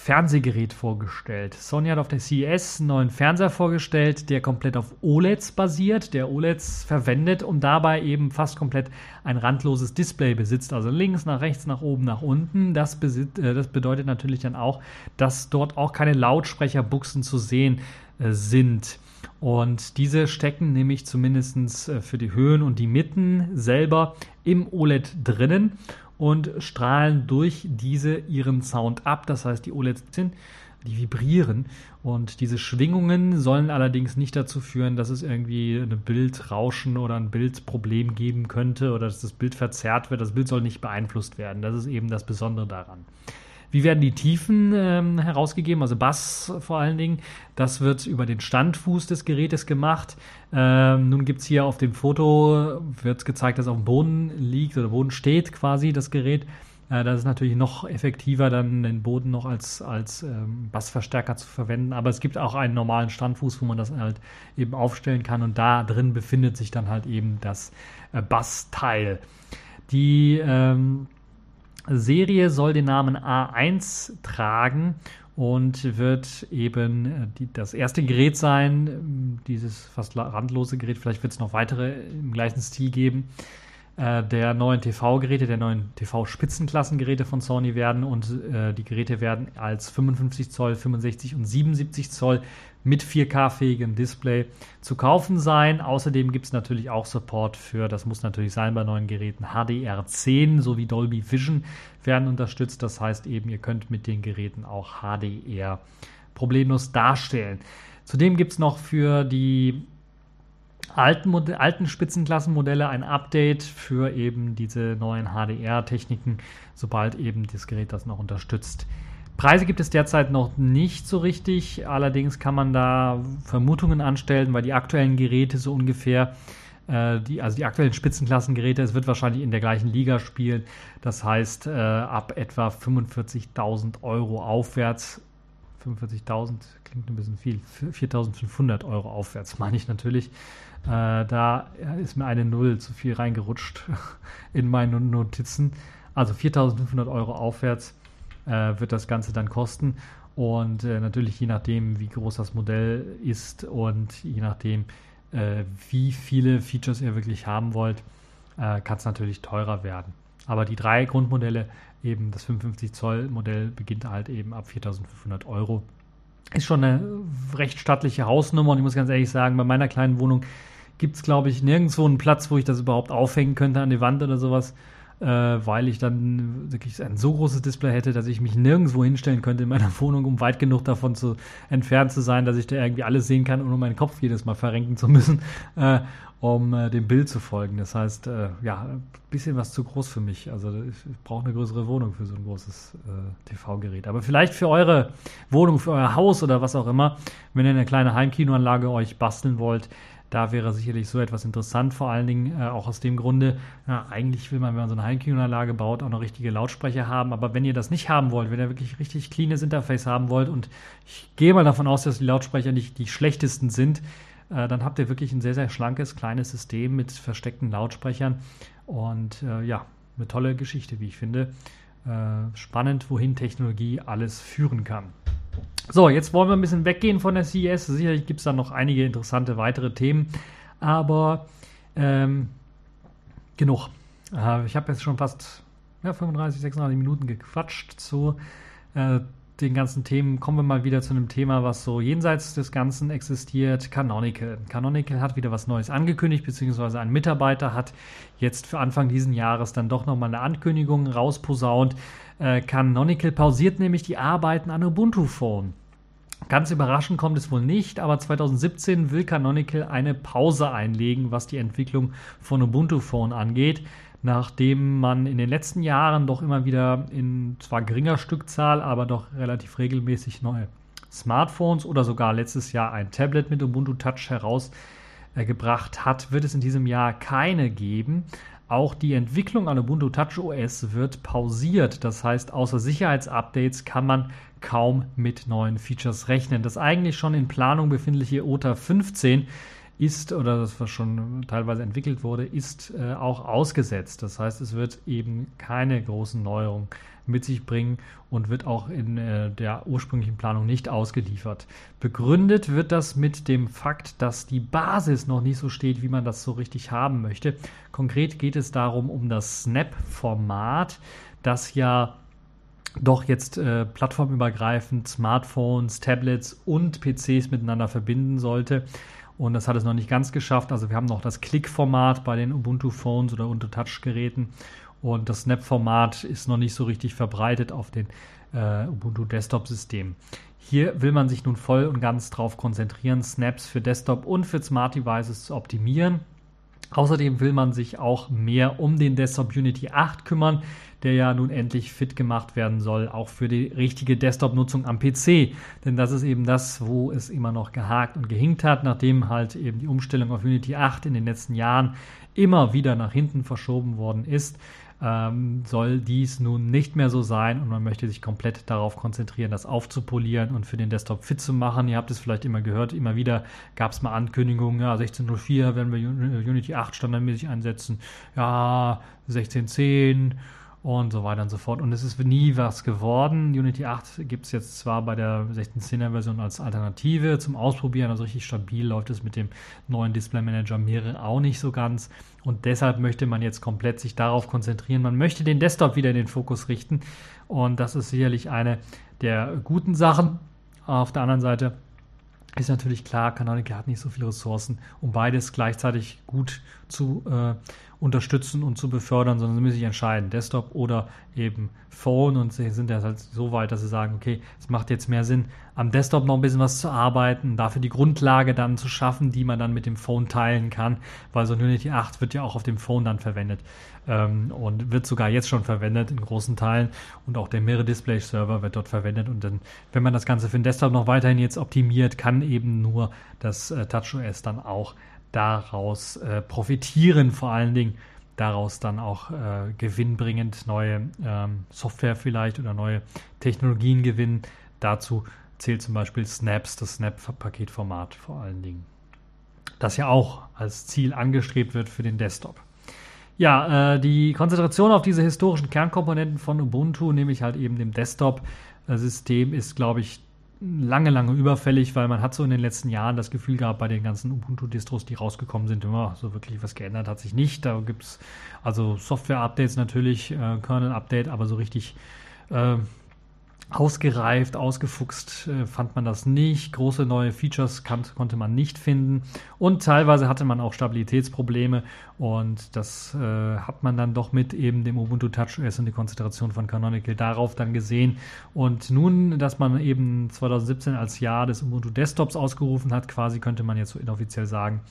Fernsehgerät vorgestellt. Sony hat auf der CES einen neuen Fernseher vorgestellt, der komplett auf OLEDs basiert, der OLEDs verwendet und dabei eben fast komplett ein randloses Display besitzt, also links, nach rechts, nach oben, nach unten. Das, besitzt, äh, das bedeutet natürlich dann auch, dass dort auch keine Lautsprecherbuchsen zu sehen äh, sind. Und diese stecken nämlich zumindest äh, für die Höhen und die Mitten selber im OLED drinnen und strahlen durch diese ihren Sound ab. Das heißt, die OLEDs sind, die vibrieren und diese Schwingungen sollen allerdings nicht dazu führen, dass es irgendwie ein Bildrauschen oder ein Bildproblem geben könnte oder dass das Bild verzerrt wird. Das Bild soll nicht beeinflusst werden. Das ist eben das Besondere daran. Wie werden die Tiefen ähm, herausgegeben? Also Bass vor allen Dingen. Das wird über den Standfuß des Gerätes gemacht. Ähm, nun gibt es hier auf dem Foto, wird gezeigt, dass auf dem Boden liegt oder Boden steht quasi das Gerät. Äh, das ist natürlich noch effektiver, dann den Boden noch als, als ähm, Bassverstärker zu verwenden. Aber es gibt auch einen normalen Standfuß, wo man das halt eben aufstellen kann. Und da drin befindet sich dann halt eben das äh, Bassteil. Die ähm, Serie soll den Namen A1 tragen und wird eben äh, die, das erste Gerät sein, dieses fast randlose Gerät. Vielleicht wird es noch weitere im gleichen Stil geben, äh, der neuen TV-Geräte, der neuen TV-Spitzenklassengeräte von Sony werden und äh, die Geräte werden als 55 Zoll, 65 und 77 Zoll mit 4K-fähigem Display zu kaufen sein. Außerdem gibt es natürlich auch Support für, das muss natürlich sein bei neuen Geräten, HDR10 sowie Dolby Vision werden unterstützt. Das heißt eben, ihr könnt mit den Geräten auch HDR problemlos darstellen. Zudem gibt es noch für die alten, alten Spitzenklassenmodelle ein Update für eben diese neuen HDR-Techniken, sobald eben das Gerät das noch unterstützt. Preise gibt es derzeit noch nicht so richtig, allerdings kann man da Vermutungen anstellen, weil die aktuellen Geräte so ungefähr, äh, die, also die aktuellen Spitzenklassengeräte, es wird wahrscheinlich in der gleichen Liga spielen, das heißt äh, ab etwa 45.000 Euro aufwärts 45.000 klingt ein bisschen viel. 4.500 Euro aufwärts, meine ich natürlich. Äh, da ist mir eine Null zu viel reingerutscht in meine Notizen. Also 4.500 Euro aufwärts äh, wird das Ganze dann kosten. Und äh, natürlich je nachdem, wie groß das Modell ist und je nachdem, äh, wie viele Features ihr wirklich haben wollt, äh, kann es natürlich teurer werden. Aber die drei Grundmodelle, eben das 55 Zoll Modell, beginnt halt eben ab 4500 Euro. Ist schon eine recht stattliche Hausnummer und ich muss ganz ehrlich sagen, bei meiner kleinen Wohnung gibt es, glaube ich, nirgendwo einen Platz, wo ich das überhaupt aufhängen könnte an die Wand oder sowas äh, weil ich dann wirklich ein so großes Display hätte, dass ich mich nirgendwo hinstellen könnte in meiner Wohnung, um weit genug davon zu entfernt zu sein, dass ich da irgendwie alles sehen kann, ohne meinen Kopf jedes Mal verrenken zu müssen, äh, um äh, dem Bild zu folgen. Das heißt, äh, ja, ein bisschen was zu groß für mich. Also ich brauche eine größere Wohnung für so ein großes äh, TV-Gerät. Aber vielleicht für eure Wohnung, für euer Haus oder was auch immer, wenn ihr eine kleine Heimkinoanlage euch basteln wollt, da wäre sicherlich so etwas interessant, vor allen Dingen äh, auch aus dem Grunde, ja, eigentlich will man, wenn man so eine Heimkinoanlage baut, auch noch richtige Lautsprecher haben. Aber wenn ihr das nicht haben wollt, wenn ihr wirklich richtig cleanes Interface haben wollt und ich gehe mal davon aus, dass die Lautsprecher nicht die schlechtesten sind, äh, dann habt ihr wirklich ein sehr, sehr schlankes, kleines System mit versteckten Lautsprechern und äh, ja, eine tolle Geschichte, wie ich finde. Äh, spannend, wohin Technologie alles führen kann. So, jetzt wollen wir ein bisschen weggehen von der CES. Sicherlich gibt es da noch einige interessante weitere Themen, aber ähm, genug. Äh, ich habe jetzt schon fast ja, 35, 36 Minuten gequatscht zu äh, den ganzen Themen. Kommen wir mal wieder zu einem Thema, was so jenseits des Ganzen existiert. Canonical. Canonical hat wieder was Neues angekündigt, beziehungsweise ein Mitarbeiter hat jetzt für Anfang diesen Jahres dann doch nochmal eine Ankündigung rausposaunt. Äh, Canonical pausiert nämlich die Arbeiten an Ubuntu Phone. Ganz überraschend kommt es wohl nicht, aber 2017 will Canonical eine Pause einlegen, was die Entwicklung von Ubuntu Phone angeht, nachdem man in den letzten Jahren doch immer wieder in zwar geringer Stückzahl, aber doch relativ regelmäßig neue Smartphones oder sogar letztes Jahr ein Tablet mit Ubuntu Touch herausgebracht hat, wird es in diesem Jahr keine geben. Auch die Entwicklung an Ubuntu Touch OS wird pausiert. Das heißt, außer Sicherheitsupdates kann man kaum mit neuen Features rechnen. Das eigentlich schon in Planung befindliche OTA 15 ist, oder das was schon teilweise entwickelt wurde, ist äh, auch ausgesetzt. Das heißt, es wird eben keine großen Neuerungen mit sich bringen und wird auch in äh, der ursprünglichen Planung nicht ausgeliefert. Begründet wird das mit dem Fakt, dass die Basis noch nicht so steht, wie man das so richtig haben möchte. Konkret geht es darum um das Snap-Format, das ja doch jetzt äh, plattformübergreifend Smartphones, Tablets und PCs miteinander verbinden sollte. Und das hat es noch nicht ganz geschafft. Also wir haben noch das Click-Format bei den Ubuntu Phones oder Ubuntu Touch-Geräten und das Snap-Format ist noch nicht so richtig verbreitet auf den äh, Ubuntu Desktop-Systemen. Hier will man sich nun voll und ganz darauf konzentrieren, Snaps für Desktop und für Smart Devices zu optimieren. Außerdem will man sich auch mehr um den Desktop Unity 8 kümmern, der ja nun endlich fit gemacht werden soll, auch für die richtige Desktop-Nutzung am PC. Denn das ist eben das, wo es immer noch gehakt und gehinkt hat, nachdem halt eben die Umstellung auf Unity 8 in den letzten Jahren immer wieder nach hinten verschoben worden ist ähm, soll dies nun nicht mehr so sein und man möchte sich komplett darauf konzentrieren, das aufzupolieren und für den Desktop fit zu machen. Ihr habt es vielleicht immer gehört, immer wieder gab es mal Ankündigungen, ja, 16.04 werden wir Unity 8 standardmäßig einsetzen, ja, 16.10 und so weiter und so fort. Und es ist nie was geworden. Unity 8 gibt es jetzt zwar bei der 16.10er Version als Alternative zum Ausprobieren, also richtig stabil läuft es mit dem neuen Display Manager Mirror auch nicht so ganz. Und deshalb möchte man jetzt komplett sich darauf konzentrieren. Man möchte den Desktop wieder in den Fokus richten. Und das ist sicherlich eine der guten Sachen. Auf der anderen Seite ist natürlich klar, Canonical hat nicht so viele Ressourcen, um beides gleichzeitig gut zu äh, unterstützen und zu befördern, sondern sie müssen sich entscheiden, Desktop oder eben Phone. Und sie sind ja halt so weit, dass sie sagen, okay, es macht jetzt mehr Sinn, am Desktop noch ein bisschen was zu arbeiten, dafür die Grundlage dann zu schaffen, die man dann mit dem Phone teilen kann, weil so Unity 8 wird ja auch auf dem Phone dann verwendet ähm, und wird sogar jetzt schon verwendet in großen Teilen. Und auch der Mirror Display Server wird dort verwendet. Und dann, wenn man das Ganze für den Desktop noch weiterhin jetzt optimiert, kann eben nur das äh, TouchOS dann auch daraus äh, profitieren, vor allen Dingen daraus dann auch äh, gewinnbringend neue ähm, Software vielleicht oder neue Technologien gewinnen. Dazu zählt zum Beispiel Snaps, das Snap-Paketformat vor allen Dingen, das ja auch als Ziel angestrebt wird für den Desktop. Ja, äh, die Konzentration auf diese historischen Kernkomponenten von Ubuntu, nämlich halt eben dem Desktop-System, ist, glaube ich, lange, lange überfällig, weil man hat so in den letzten Jahren das Gefühl gehabt, bei den ganzen Ubuntu-Distros, die rausgekommen sind, immer so wirklich was geändert hat sich nicht. Da gibt es also Software-Updates natürlich, äh, Kernel-Update, aber so richtig äh, ausgereift, ausgefuchst äh, fand man das nicht. Große neue Features kann, konnte man nicht finden. Und teilweise hatte man auch Stabilitätsprobleme. Und das äh, hat man dann doch mit eben dem Ubuntu TouchOS und die Konzentration von Canonical darauf dann gesehen. Und nun, dass man eben 2017 als Jahr des Ubuntu Desktops ausgerufen hat, quasi könnte man jetzt so inoffiziell sagen,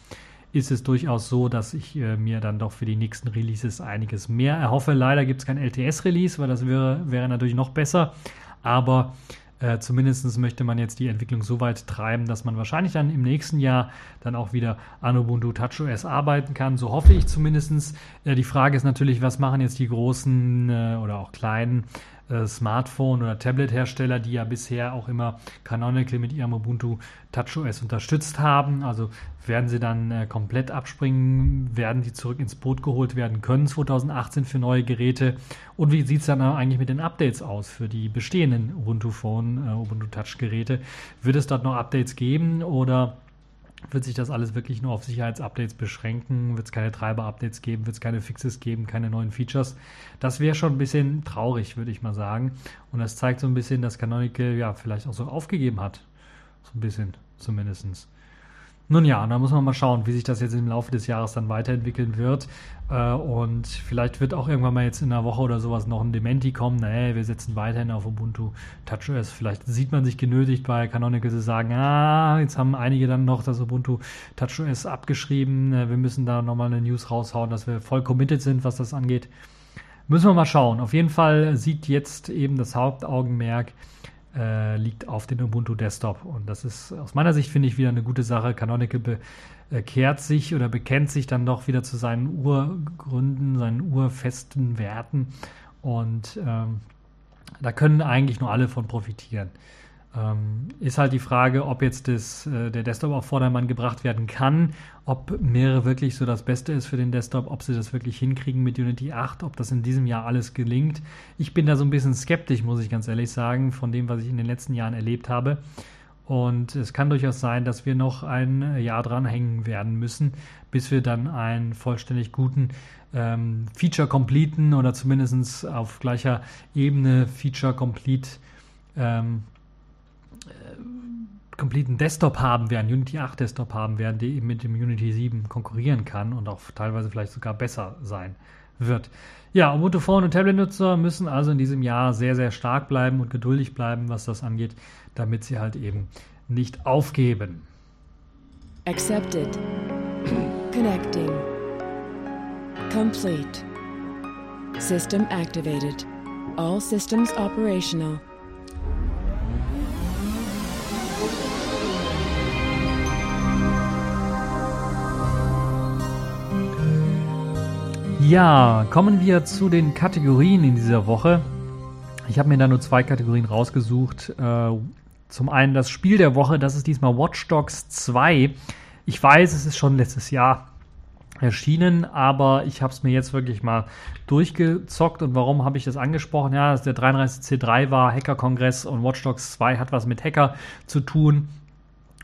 ist es durchaus so, dass ich äh, mir dann doch für die nächsten Releases einiges mehr erhoffe. Leider gibt es kein LTS-Release, weil das wäre, wäre natürlich noch besser aber äh, zumindest möchte man jetzt die Entwicklung so weit treiben, dass man wahrscheinlich dann im nächsten Jahr dann auch wieder an Ubuntu TouchOS arbeiten kann. So hoffe ich zumindest. Äh, die Frage ist natürlich, was machen jetzt die großen äh, oder auch kleinen Smartphone- oder Tablet-Hersteller, die ja bisher auch immer Canonical mit ihrem Ubuntu TouchOS unterstützt haben. Also werden sie dann äh, komplett abspringen, werden die zurück ins Boot geholt werden können 2018 für neue Geräte. Und wie sieht es dann eigentlich mit den Updates aus für die bestehenden Ubuntu Phone, äh, Ubuntu Touch-Geräte? Wird es dort noch Updates geben oder wird sich das alles wirklich nur auf Sicherheitsupdates beschränken? Wird es keine Treiber-Updates geben? Wird es keine Fixes geben? Keine neuen Features? Das wäre schon ein bisschen traurig, würde ich mal sagen. Und das zeigt so ein bisschen, dass Canonical ja vielleicht auch so aufgegeben hat. So ein bisschen zumindest. Nun ja, da muss man mal schauen, wie sich das jetzt im Laufe des Jahres dann weiterentwickeln wird. Äh, und vielleicht wird auch irgendwann mal jetzt in einer Woche oder sowas noch ein Dementi kommen. Nee, wir setzen weiterhin auf Ubuntu TouchOS. Vielleicht sieht man sich genötigt bei Canonical zu sagen, ah, jetzt haben einige dann noch das Ubuntu TouchOS abgeschrieben. Äh, wir müssen da nochmal eine News raushauen, dass wir voll committed sind, was das angeht. Müssen wir mal schauen. Auf jeden Fall sieht jetzt eben das Hauptaugenmerk äh, liegt auf dem Ubuntu Desktop. Und das ist aus meiner Sicht, finde ich, wieder eine gute Sache. Canonical bekehrt sich oder bekennt sich dann doch wieder zu seinen Urgründen, seinen urfesten Werten. Und ähm, da können eigentlich nur alle von profitieren. Ähm, ist halt die Frage, ob jetzt das, äh, der Desktop auf Vordermann gebracht werden kann, ob mehrere wirklich so das Beste ist für den Desktop, ob sie das wirklich hinkriegen mit Unity 8, ob das in diesem Jahr alles gelingt. Ich bin da so ein bisschen skeptisch, muss ich ganz ehrlich sagen, von dem, was ich in den letzten Jahren erlebt habe. Und es kann durchaus sein, dass wir noch ein Jahr dranhängen werden müssen, bis wir dann einen vollständig guten ähm, Feature-Completen oder zumindest auf gleicher Ebene Feature-Complete ähm, completen Desktop haben werden, Unity 8 Desktop haben werden, der eben mit dem Unity 7 konkurrieren kann und auch teilweise vielleicht sogar besser sein wird. Ja, Ubuntu Phone und Tablet-Nutzer müssen also in diesem Jahr sehr, sehr stark bleiben und geduldig bleiben, was das angeht, damit sie halt eben nicht aufgeben. Accepted. Connecting. Complete. System activated. All systems operational. Ja, kommen wir zu den Kategorien in dieser Woche. Ich habe mir da nur zwei Kategorien rausgesucht. Äh, zum einen das Spiel der Woche, das ist diesmal Watch Dogs 2. Ich weiß, es ist schon letztes Jahr erschienen, aber ich habe es mir jetzt wirklich mal durchgezockt. Und warum habe ich das angesprochen? Ja, der 33C3 war Hacker-Kongress und Watch Dogs 2 hat was mit Hacker zu tun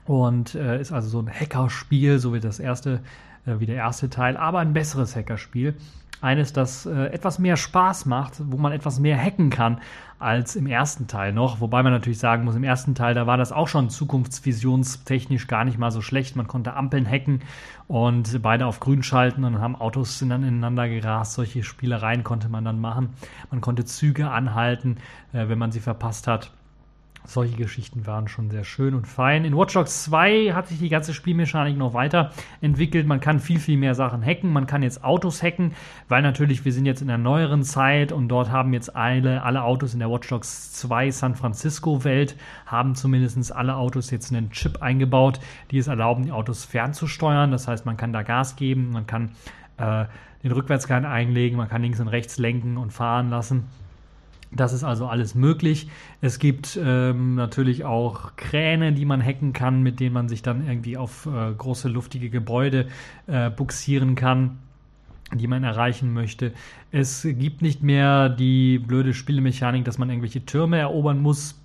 und äh, ist also so ein Hackerspiel, so wie das erste äh, wie der erste Teil, aber ein besseres Hackerspiel. Eines, das äh, etwas mehr Spaß macht, wo man etwas mehr hacken kann als im ersten Teil noch. Wobei man natürlich sagen muss, im ersten Teil, da war das auch schon zukunftsvisionstechnisch gar nicht mal so schlecht. Man konnte Ampeln hacken und beide auf grün schalten und dann haben Autos sind dann ineinander gerast. Solche Spielereien konnte man dann machen. Man konnte Züge anhalten, äh, wenn man sie verpasst hat. Solche Geschichten waren schon sehr schön und fein. In Watch Dogs 2 hat sich die ganze Spielmechanik noch weiterentwickelt. Man kann viel, viel mehr Sachen hacken. Man kann jetzt Autos hacken, weil natürlich wir sind jetzt in der neueren Zeit und dort haben jetzt alle, alle Autos in der Watch Dogs 2 San Francisco Welt, haben zumindest alle Autos jetzt einen Chip eingebaut, die es erlauben, die Autos fernzusteuern. Das heißt, man kann da Gas geben, man kann äh, den Rückwärtsgang einlegen, man kann links und rechts lenken und fahren lassen. Das ist also alles möglich. Es gibt ähm, natürlich auch Kräne, die man hacken kann, mit denen man sich dann irgendwie auf äh, große luftige Gebäude äh, buxieren kann, die man erreichen möchte. Es gibt nicht mehr die blöde Spielemechanik, dass man irgendwelche Türme erobern muss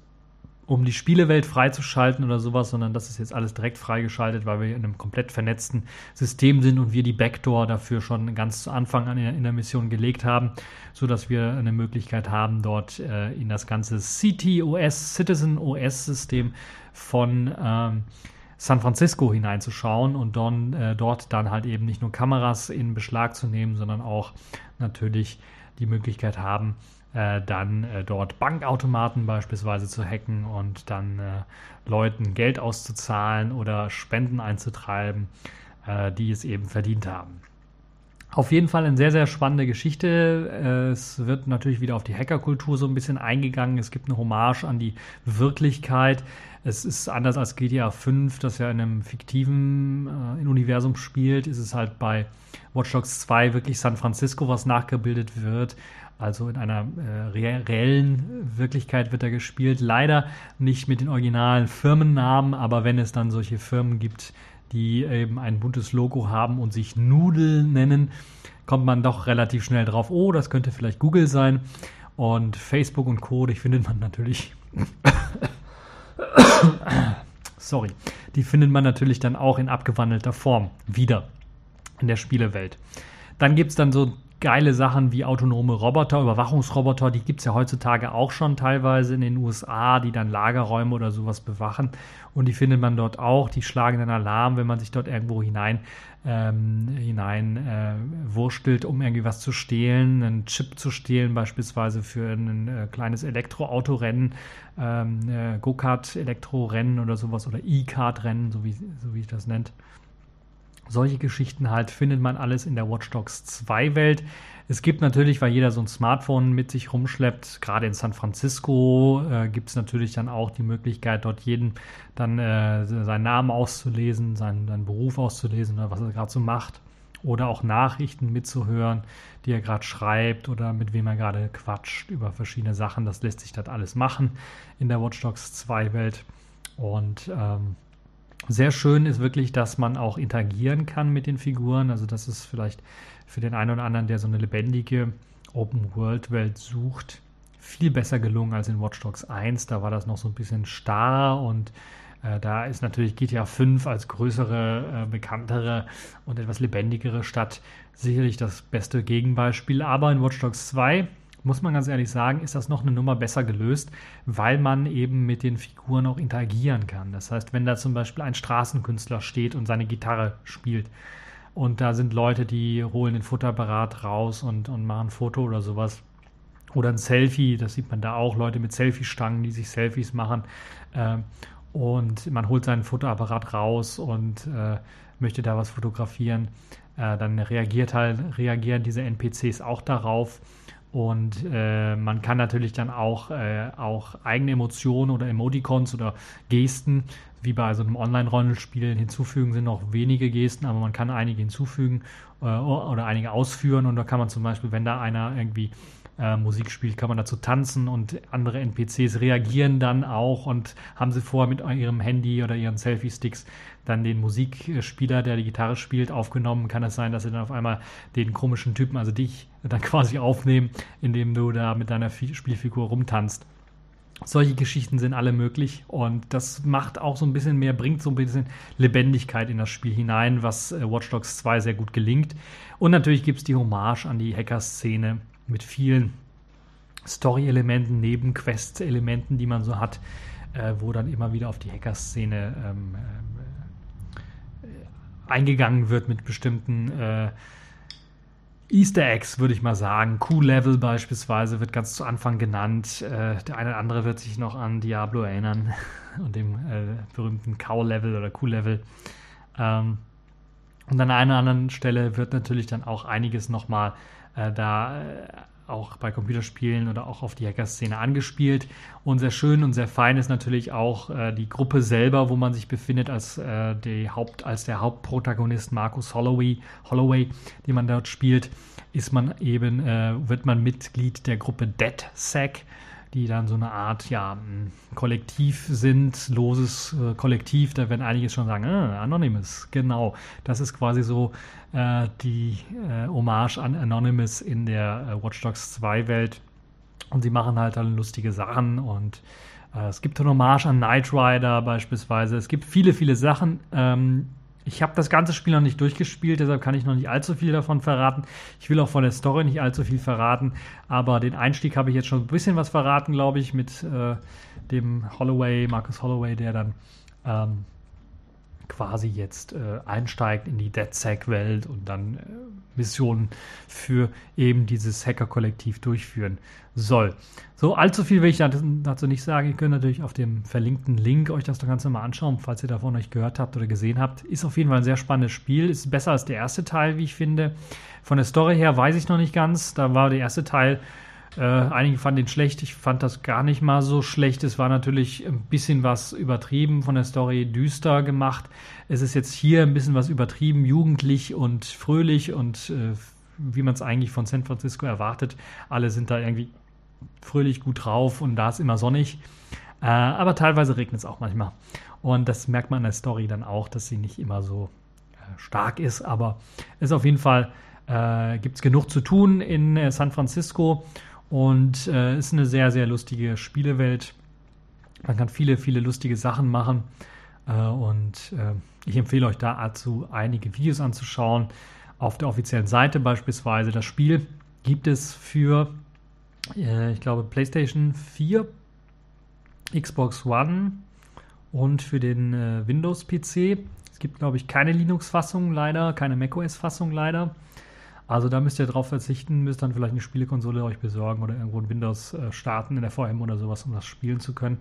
um die Spielewelt freizuschalten oder sowas, sondern das ist jetzt alles direkt freigeschaltet, weil wir in einem komplett vernetzten System sind und wir die Backdoor dafür schon ganz zu Anfang an in der Mission gelegt haben, sodass wir eine Möglichkeit haben, dort äh, in das ganze CTOS, Citizen OS System von ähm, San Francisco hineinzuschauen und dann, äh, dort dann halt eben nicht nur Kameras in Beschlag zu nehmen, sondern auch natürlich die Möglichkeit haben, äh, dann äh, dort Bankautomaten beispielsweise zu hacken und dann äh, Leuten Geld auszuzahlen oder Spenden einzutreiben, äh, die es eben verdient haben. Auf jeden Fall eine sehr, sehr spannende Geschichte. Äh, es wird natürlich wieder auf die Hackerkultur so ein bisschen eingegangen. Es gibt eine Hommage an die Wirklichkeit. Es ist anders als GTA 5, das ja in einem fiktiven äh, Universum spielt, ist es halt bei Watch Dogs 2 wirklich San Francisco, was nachgebildet wird. Also in einer äh, reellen Wirklichkeit wird er gespielt. Leider nicht mit den originalen Firmennamen, aber wenn es dann solche Firmen gibt, die eben ein buntes Logo haben und sich Nudel nennen, kommt man doch relativ schnell drauf, oh, das könnte vielleicht Google sein. Und Facebook und Co., die findet man natürlich. Sorry. Die findet man natürlich dann auch in abgewandelter Form wieder in der Spielewelt. Dann gibt es dann so geile Sachen wie autonome Roboter, Überwachungsroboter, die gibt es ja heutzutage auch schon teilweise in den USA, die dann Lagerräume oder sowas bewachen. Und die findet man dort auch. Die schlagen dann Alarm, wenn man sich dort irgendwo hinein, ähm, hinein äh, wurstelt, um irgendwie was zu stehlen, einen Chip zu stehlen, beispielsweise für ein äh, kleines Elektroautorennen, ähm, äh, Go-Kart-Elektrorennen oder sowas oder E-Kart-Rennen, so wie, so wie ich das nennt. Solche Geschichten halt findet man alles in der Watch Dogs 2 Welt. Es gibt natürlich, weil jeder so ein Smartphone mit sich rumschleppt, gerade in San Francisco äh, gibt es natürlich dann auch die Möglichkeit, dort jeden dann äh, seinen Namen auszulesen, seinen, seinen Beruf auszulesen oder was er gerade so macht. Oder auch Nachrichten mitzuhören, die er gerade schreibt oder mit wem er gerade quatscht über verschiedene Sachen. Das lässt sich dort alles machen in der Watch Dogs 2 Welt. Und ähm, sehr schön ist wirklich, dass man auch interagieren kann mit den Figuren. Also das ist vielleicht für den einen oder anderen, der so eine lebendige Open-World-Welt sucht, viel besser gelungen als in Watch Dogs 1. Da war das noch so ein bisschen starr und äh, da ist natürlich GTA 5 als größere, äh, bekanntere und etwas lebendigere Stadt sicherlich das beste Gegenbeispiel. Aber in Watch Dogs 2 muss man ganz ehrlich sagen, ist das noch eine Nummer besser gelöst, weil man eben mit den Figuren auch interagieren kann. Das heißt, wenn da zum Beispiel ein Straßenkünstler steht und seine Gitarre spielt und da sind Leute, die holen den Futterapparat raus und, und machen ein Foto oder sowas. Oder ein Selfie, das sieht man da auch, Leute mit Selfie-Stangen, die sich Selfies machen. Äh, und man holt seinen Fotoapparat raus und äh, möchte da was fotografieren. Äh, dann reagiert halt, reagieren diese NPCs auch darauf und äh, man kann natürlich dann auch, äh, auch eigene Emotionen oder Emoticons oder Gesten, wie bei so einem Online-Rollenspiel hinzufügen, sind noch wenige Gesten, aber man kann einige hinzufügen äh, oder einige ausführen. Und da kann man zum Beispiel, wenn da einer irgendwie äh, Musik spielt, kann man dazu tanzen und andere NPCs reagieren dann auch und haben sie vorher mit ihrem Handy oder ihren Selfie-Sticks dann den Musikspieler, der die Gitarre spielt, aufgenommen. Kann es sein, dass sie dann auf einmal den komischen Typen, also dich, dann quasi aufnehmen, indem du da mit deiner Spielfigur rumtanzt. Solche Geschichten sind alle möglich und das macht auch so ein bisschen mehr, bringt so ein bisschen Lebendigkeit in das Spiel hinein, was äh, Watch Dogs 2 sehr gut gelingt. Und natürlich gibt es die Hommage an die Hacker-Szene mit vielen Story-Elementen, Nebenquest-Elementen, die man so hat, äh, wo dann immer wieder auf die Hacker-Szene ähm, äh, eingegangen wird mit bestimmten äh, Easter Eggs, würde ich mal sagen. Q-Level beispielsweise wird ganz zu Anfang genannt. Äh, der eine oder andere wird sich noch an Diablo erinnern und dem äh, berühmten Cow-Level oder Q-Level. Ähm, und an einer anderen Stelle wird natürlich dann auch einiges nochmal äh, da äh, auch bei Computerspielen oder auch auf die Hacker-Szene angespielt. Und sehr schön und sehr fein ist natürlich auch äh, die Gruppe selber, wo man sich befindet als, äh, die Haupt, als der Hauptprotagonist Marcus Holloway, Holloway, den man dort spielt, ist man eben, äh, wird man Mitglied der Gruppe DeadSec die dann so eine Art ja, Kollektiv sind, loses äh, Kollektiv. Da werden einige schon sagen, ah, Anonymous, genau. Das ist quasi so äh, die äh, Hommage an Anonymous in der äh, Watch Dogs 2 Welt. Und sie machen halt dann lustige Sachen und Äh, es gibt eine Hommage an Knight Rider beispielsweise. Es gibt viele, viele Sachen. Ähm, ich habe das ganze Spiel noch nicht durchgespielt, deshalb kann ich noch nicht allzu viel davon verraten. Ich will auch von der Story nicht allzu viel verraten, aber den Einstieg habe ich jetzt schon ein bisschen was verraten, glaube ich, mit äh, dem Holloway, Marcus Holloway, der dann ähm, quasi jetzt äh, einsteigt in die DedSec-Welt und dann äh, Missionen für eben dieses Hacker-Kollektiv durchführen soll. So, allzu viel will ich dazu nicht sagen. Ihr könnt natürlich auf dem verlinkten Link euch das Ganze mal anschauen, falls ihr davon euch gehört habt oder gesehen habt. Ist auf jeden Fall ein sehr spannendes Spiel. Ist besser als der erste Teil, wie ich finde. Von der Story her weiß ich noch nicht ganz. Da war der erste Teil äh, einige fanden ihn schlecht, ich fand das gar nicht mal so schlecht. Es war natürlich ein bisschen was übertrieben von der Story, düster gemacht. Es ist jetzt hier ein bisschen was übertrieben, jugendlich und fröhlich und äh, wie man es eigentlich von San Francisco erwartet. Alle sind da irgendwie fröhlich gut drauf und da ist immer sonnig. Äh, aber teilweise regnet es auch manchmal. Und das merkt man in der Story dann auch, dass sie nicht immer so äh, stark ist. Aber es ist auf jeden Fall, äh, gibt es genug zu tun in äh, San Francisco. Und äh, ist eine sehr, sehr lustige Spielewelt. Man kann viele, viele lustige Sachen machen. Und ich empfehle euch dazu einige Videos anzuschauen. Auf der offiziellen Seite beispielsweise. Das Spiel gibt es für, äh, ich glaube, PlayStation 4, Xbox One und für den äh, Windows-PC. Es gibt, glaube ich, keine Linux-Fassung leider, keine macOS-Fassung leider. Also da müsst ihr drauf verzichten, müsst dann vielleicht eine Spielekonsole euch besorgen oder irgendwo ein Windows äh, starten in der VM oder sowas, um das spielen zu können.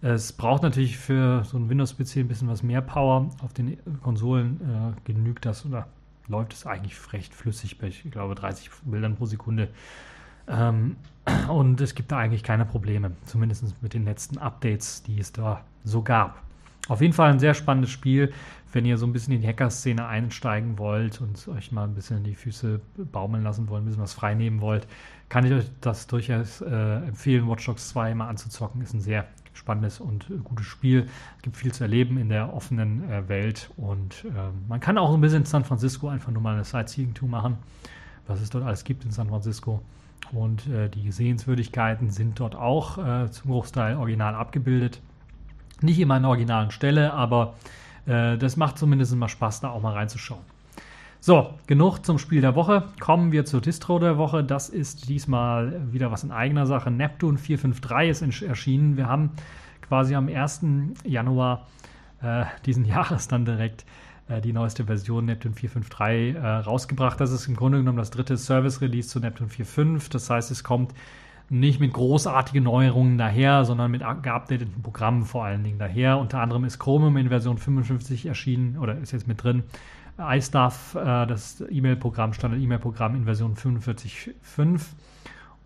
Es braucht natürlich für so einen Windows-PC ein bisschen was mehr Power. Auf den Konsolen äh, genügt das oder läuft es eigentlich recht flüssig bei, ich glaube, 30 Bildern pro Sekunde. Ähm, und es gibt da eigentlich keine Probleme, zumindest mit den letzten Updates, die es da so gab. Auf jeden Fall ein sehr spannendes Spiel, wenn ihr so ein bisschen in die Hacker-Szene einsteigen wollt und euch mal ein bisschen in die Füße baumeln lassen wollt, ein bisschen was freinehmen wollt, kann ich euch das durchaus äh, empfehlen, Watch Dogs 2 mal anzuzocken. Ist ein sehr spannendes und gutes Spiel. Es gibt viel zu erleben in der offenen äh, Welt und äh, man kann auch ein bisschen in San Francisco einfach nur mal eine Sightseeing-Tour machen, was es dort alles gibt in San Francisco. Und äh, die Sehenswürdigkeiten sind dort auch äh, zum Großteil original abgebildet. Nicht immer an der originalen Stelle, aber äh, das macht zumindest mal Spaß, da auch mal reinzuschauen. So, genug zum Spiel der Woche. Kommen wir zur Distro der Woche. Das ist diesmal wieder was in eigener Sache. Neptune 453 ist erschienen. Wir haben quasi am 1. Januar äh, diesen Jahres dann direkt die neueste Version Neptune 453 äh, rausgebracht. Das ist im Grunde genommen das dritte Service-Release zu Neptune 4.5. Das heißt, es kommt nicht mit großartigen Neuerungen daher, sondern mit geupdateten Programmen vor allen Dingen daher. Unter anderem ist Chromium in Version 55 erschienen oder ist jetzt mit drin. iStuff, äh, das E-Mail-Programm, Standard-E-Mail-Programm in Version 45.5.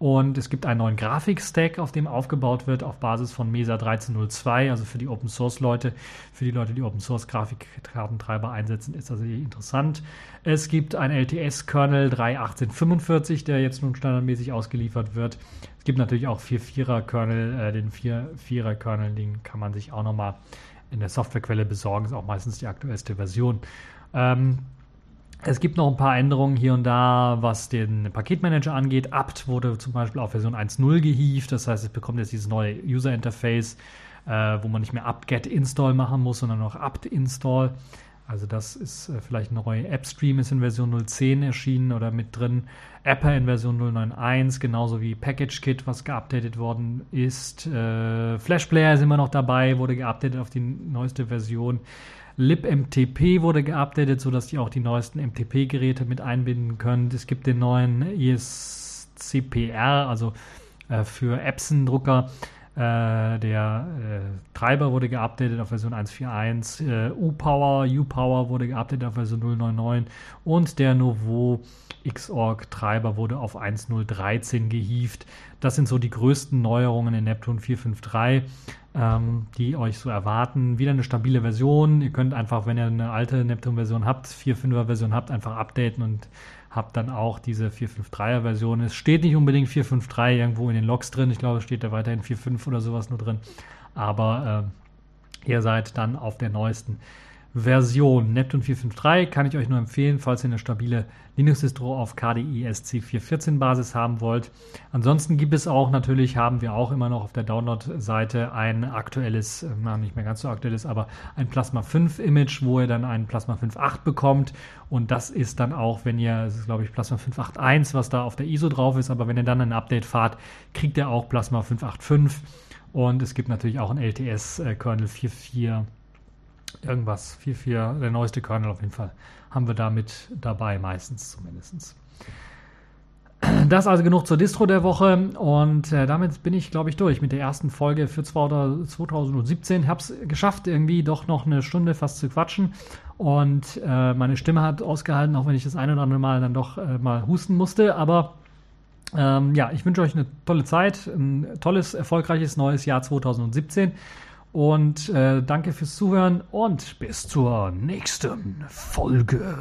Und es gibt einen neuen Grafikstack, auf dem aufgebaut wird, auf Basis von Mesa 1302. Also für die Open Source Leute, für die Leute, die Open Source Grafikkartentreiber einsetzen, ist das sehr interessant. Es gibt ein LTS-Kernel 3.1845, der jetzt nun standardmäßig ausgeliefert wird. Es gibt natürlich auch 4.4er-Kernel, äh, den 4.4er-Kernel, den kann man sich auch nochmal in der Softwarequelle besorgen, ist auch meistens die aktuellste Version. Ähm, es gibt noch ein paar Änderungen hier und da, was den Paketmanager angeht. apt wurde zum Beispiel auf Version 1.0 gehievt. Das heißt, es bekommt jetzt dieses neue User Interface, äh, wo man nicht mehr apt-get install machen muss, sondern noch apt install. Also das ist äh, vielleicht neu. AppStream ist in Version 0.10 erschienen oder mit drin. Apper in Version 0.9.1, genauso wie PackageKit, was geupdatet worden ist. Äh, FlashPlayer ist immer noch dabei, wurde geupdatet auf die neueste Version libmtp wurde geupdatet, sodass ihr auch die neuesten MTP-Geräte mit einbinden könnt. Es gibt den neuen ESCPR, also äh, für Epson-Drucker. Äh, der äh, Treiber wurde geupdatet auf Version 1.4.1, äh, U-Power, wurde geupdatet auf Version 0.9.9 und der Novo Xorg-Treiber wurde auf 1.0.13 gehievt. Das sind so die größten Neuerungen in Neptune 4.5.3 ähm, die euch so erwarten. Wieder eine stabile Version. Ihr könnt einfach, wenn ihr eine alte Neptune-Version habt, 4.5er-Version habt, einfach updaten und habt dann auch diese 4.5.3er-Version. Es steht nicht unbedingt 4.5.3 irgendwo in den Logs drin. Ich glaube, es steht da weiterhin 4.5 oder sowas nur drin. Aber äh, ihr seid dann auf der neuesten Version. Neptune 453 kann ich euch nur empfehlen, falls ihr eine stabile Linux-Distro auf KDE SC 414 Basis haben wollt. Ansonsten gibt es auch, natürlich haben wir auch immer noch auf der Download-Seite ein aktuelles, na, nicht mehr ganz so aktuelles, aber ein Plasma 5 Image, wo ihr dann einen Plasma 5.8 bekommt. Und das ist dann auch, wenn ihr, das ist glaube ich Plasma 5.8.1, was da auf der ISO drauf ist, aber wenn ihr dann ein Update fahrt, kriegt ihr auch Plasma 5.8.5. Und es gibt natürlich auch ein LTS-Kernel 4.4 irgendwas, 4.4, der neueste Kernel auf jeden Fall, haben wir da mit dabei, meistens zumindest. Das also genug zur Distro der Woche und äh, damit bin ich, glaube ich, durch mit der ersten Folge für 2017. Ich habe es geschafft, irgendwie doch noch eine Stunde fast zu quatschen und äh, meine Stimme hat ausgehalten, auch wenn ich das eine oder andere Mal dann doch äh, mal husten musste. Aber ähm, ja, ich wünsche euch eine tolle Zeit, ein tolles, erfolgreiches neues Jahr 2017 und äh, danke fürs Zuhören und bis zur nächsten Folge.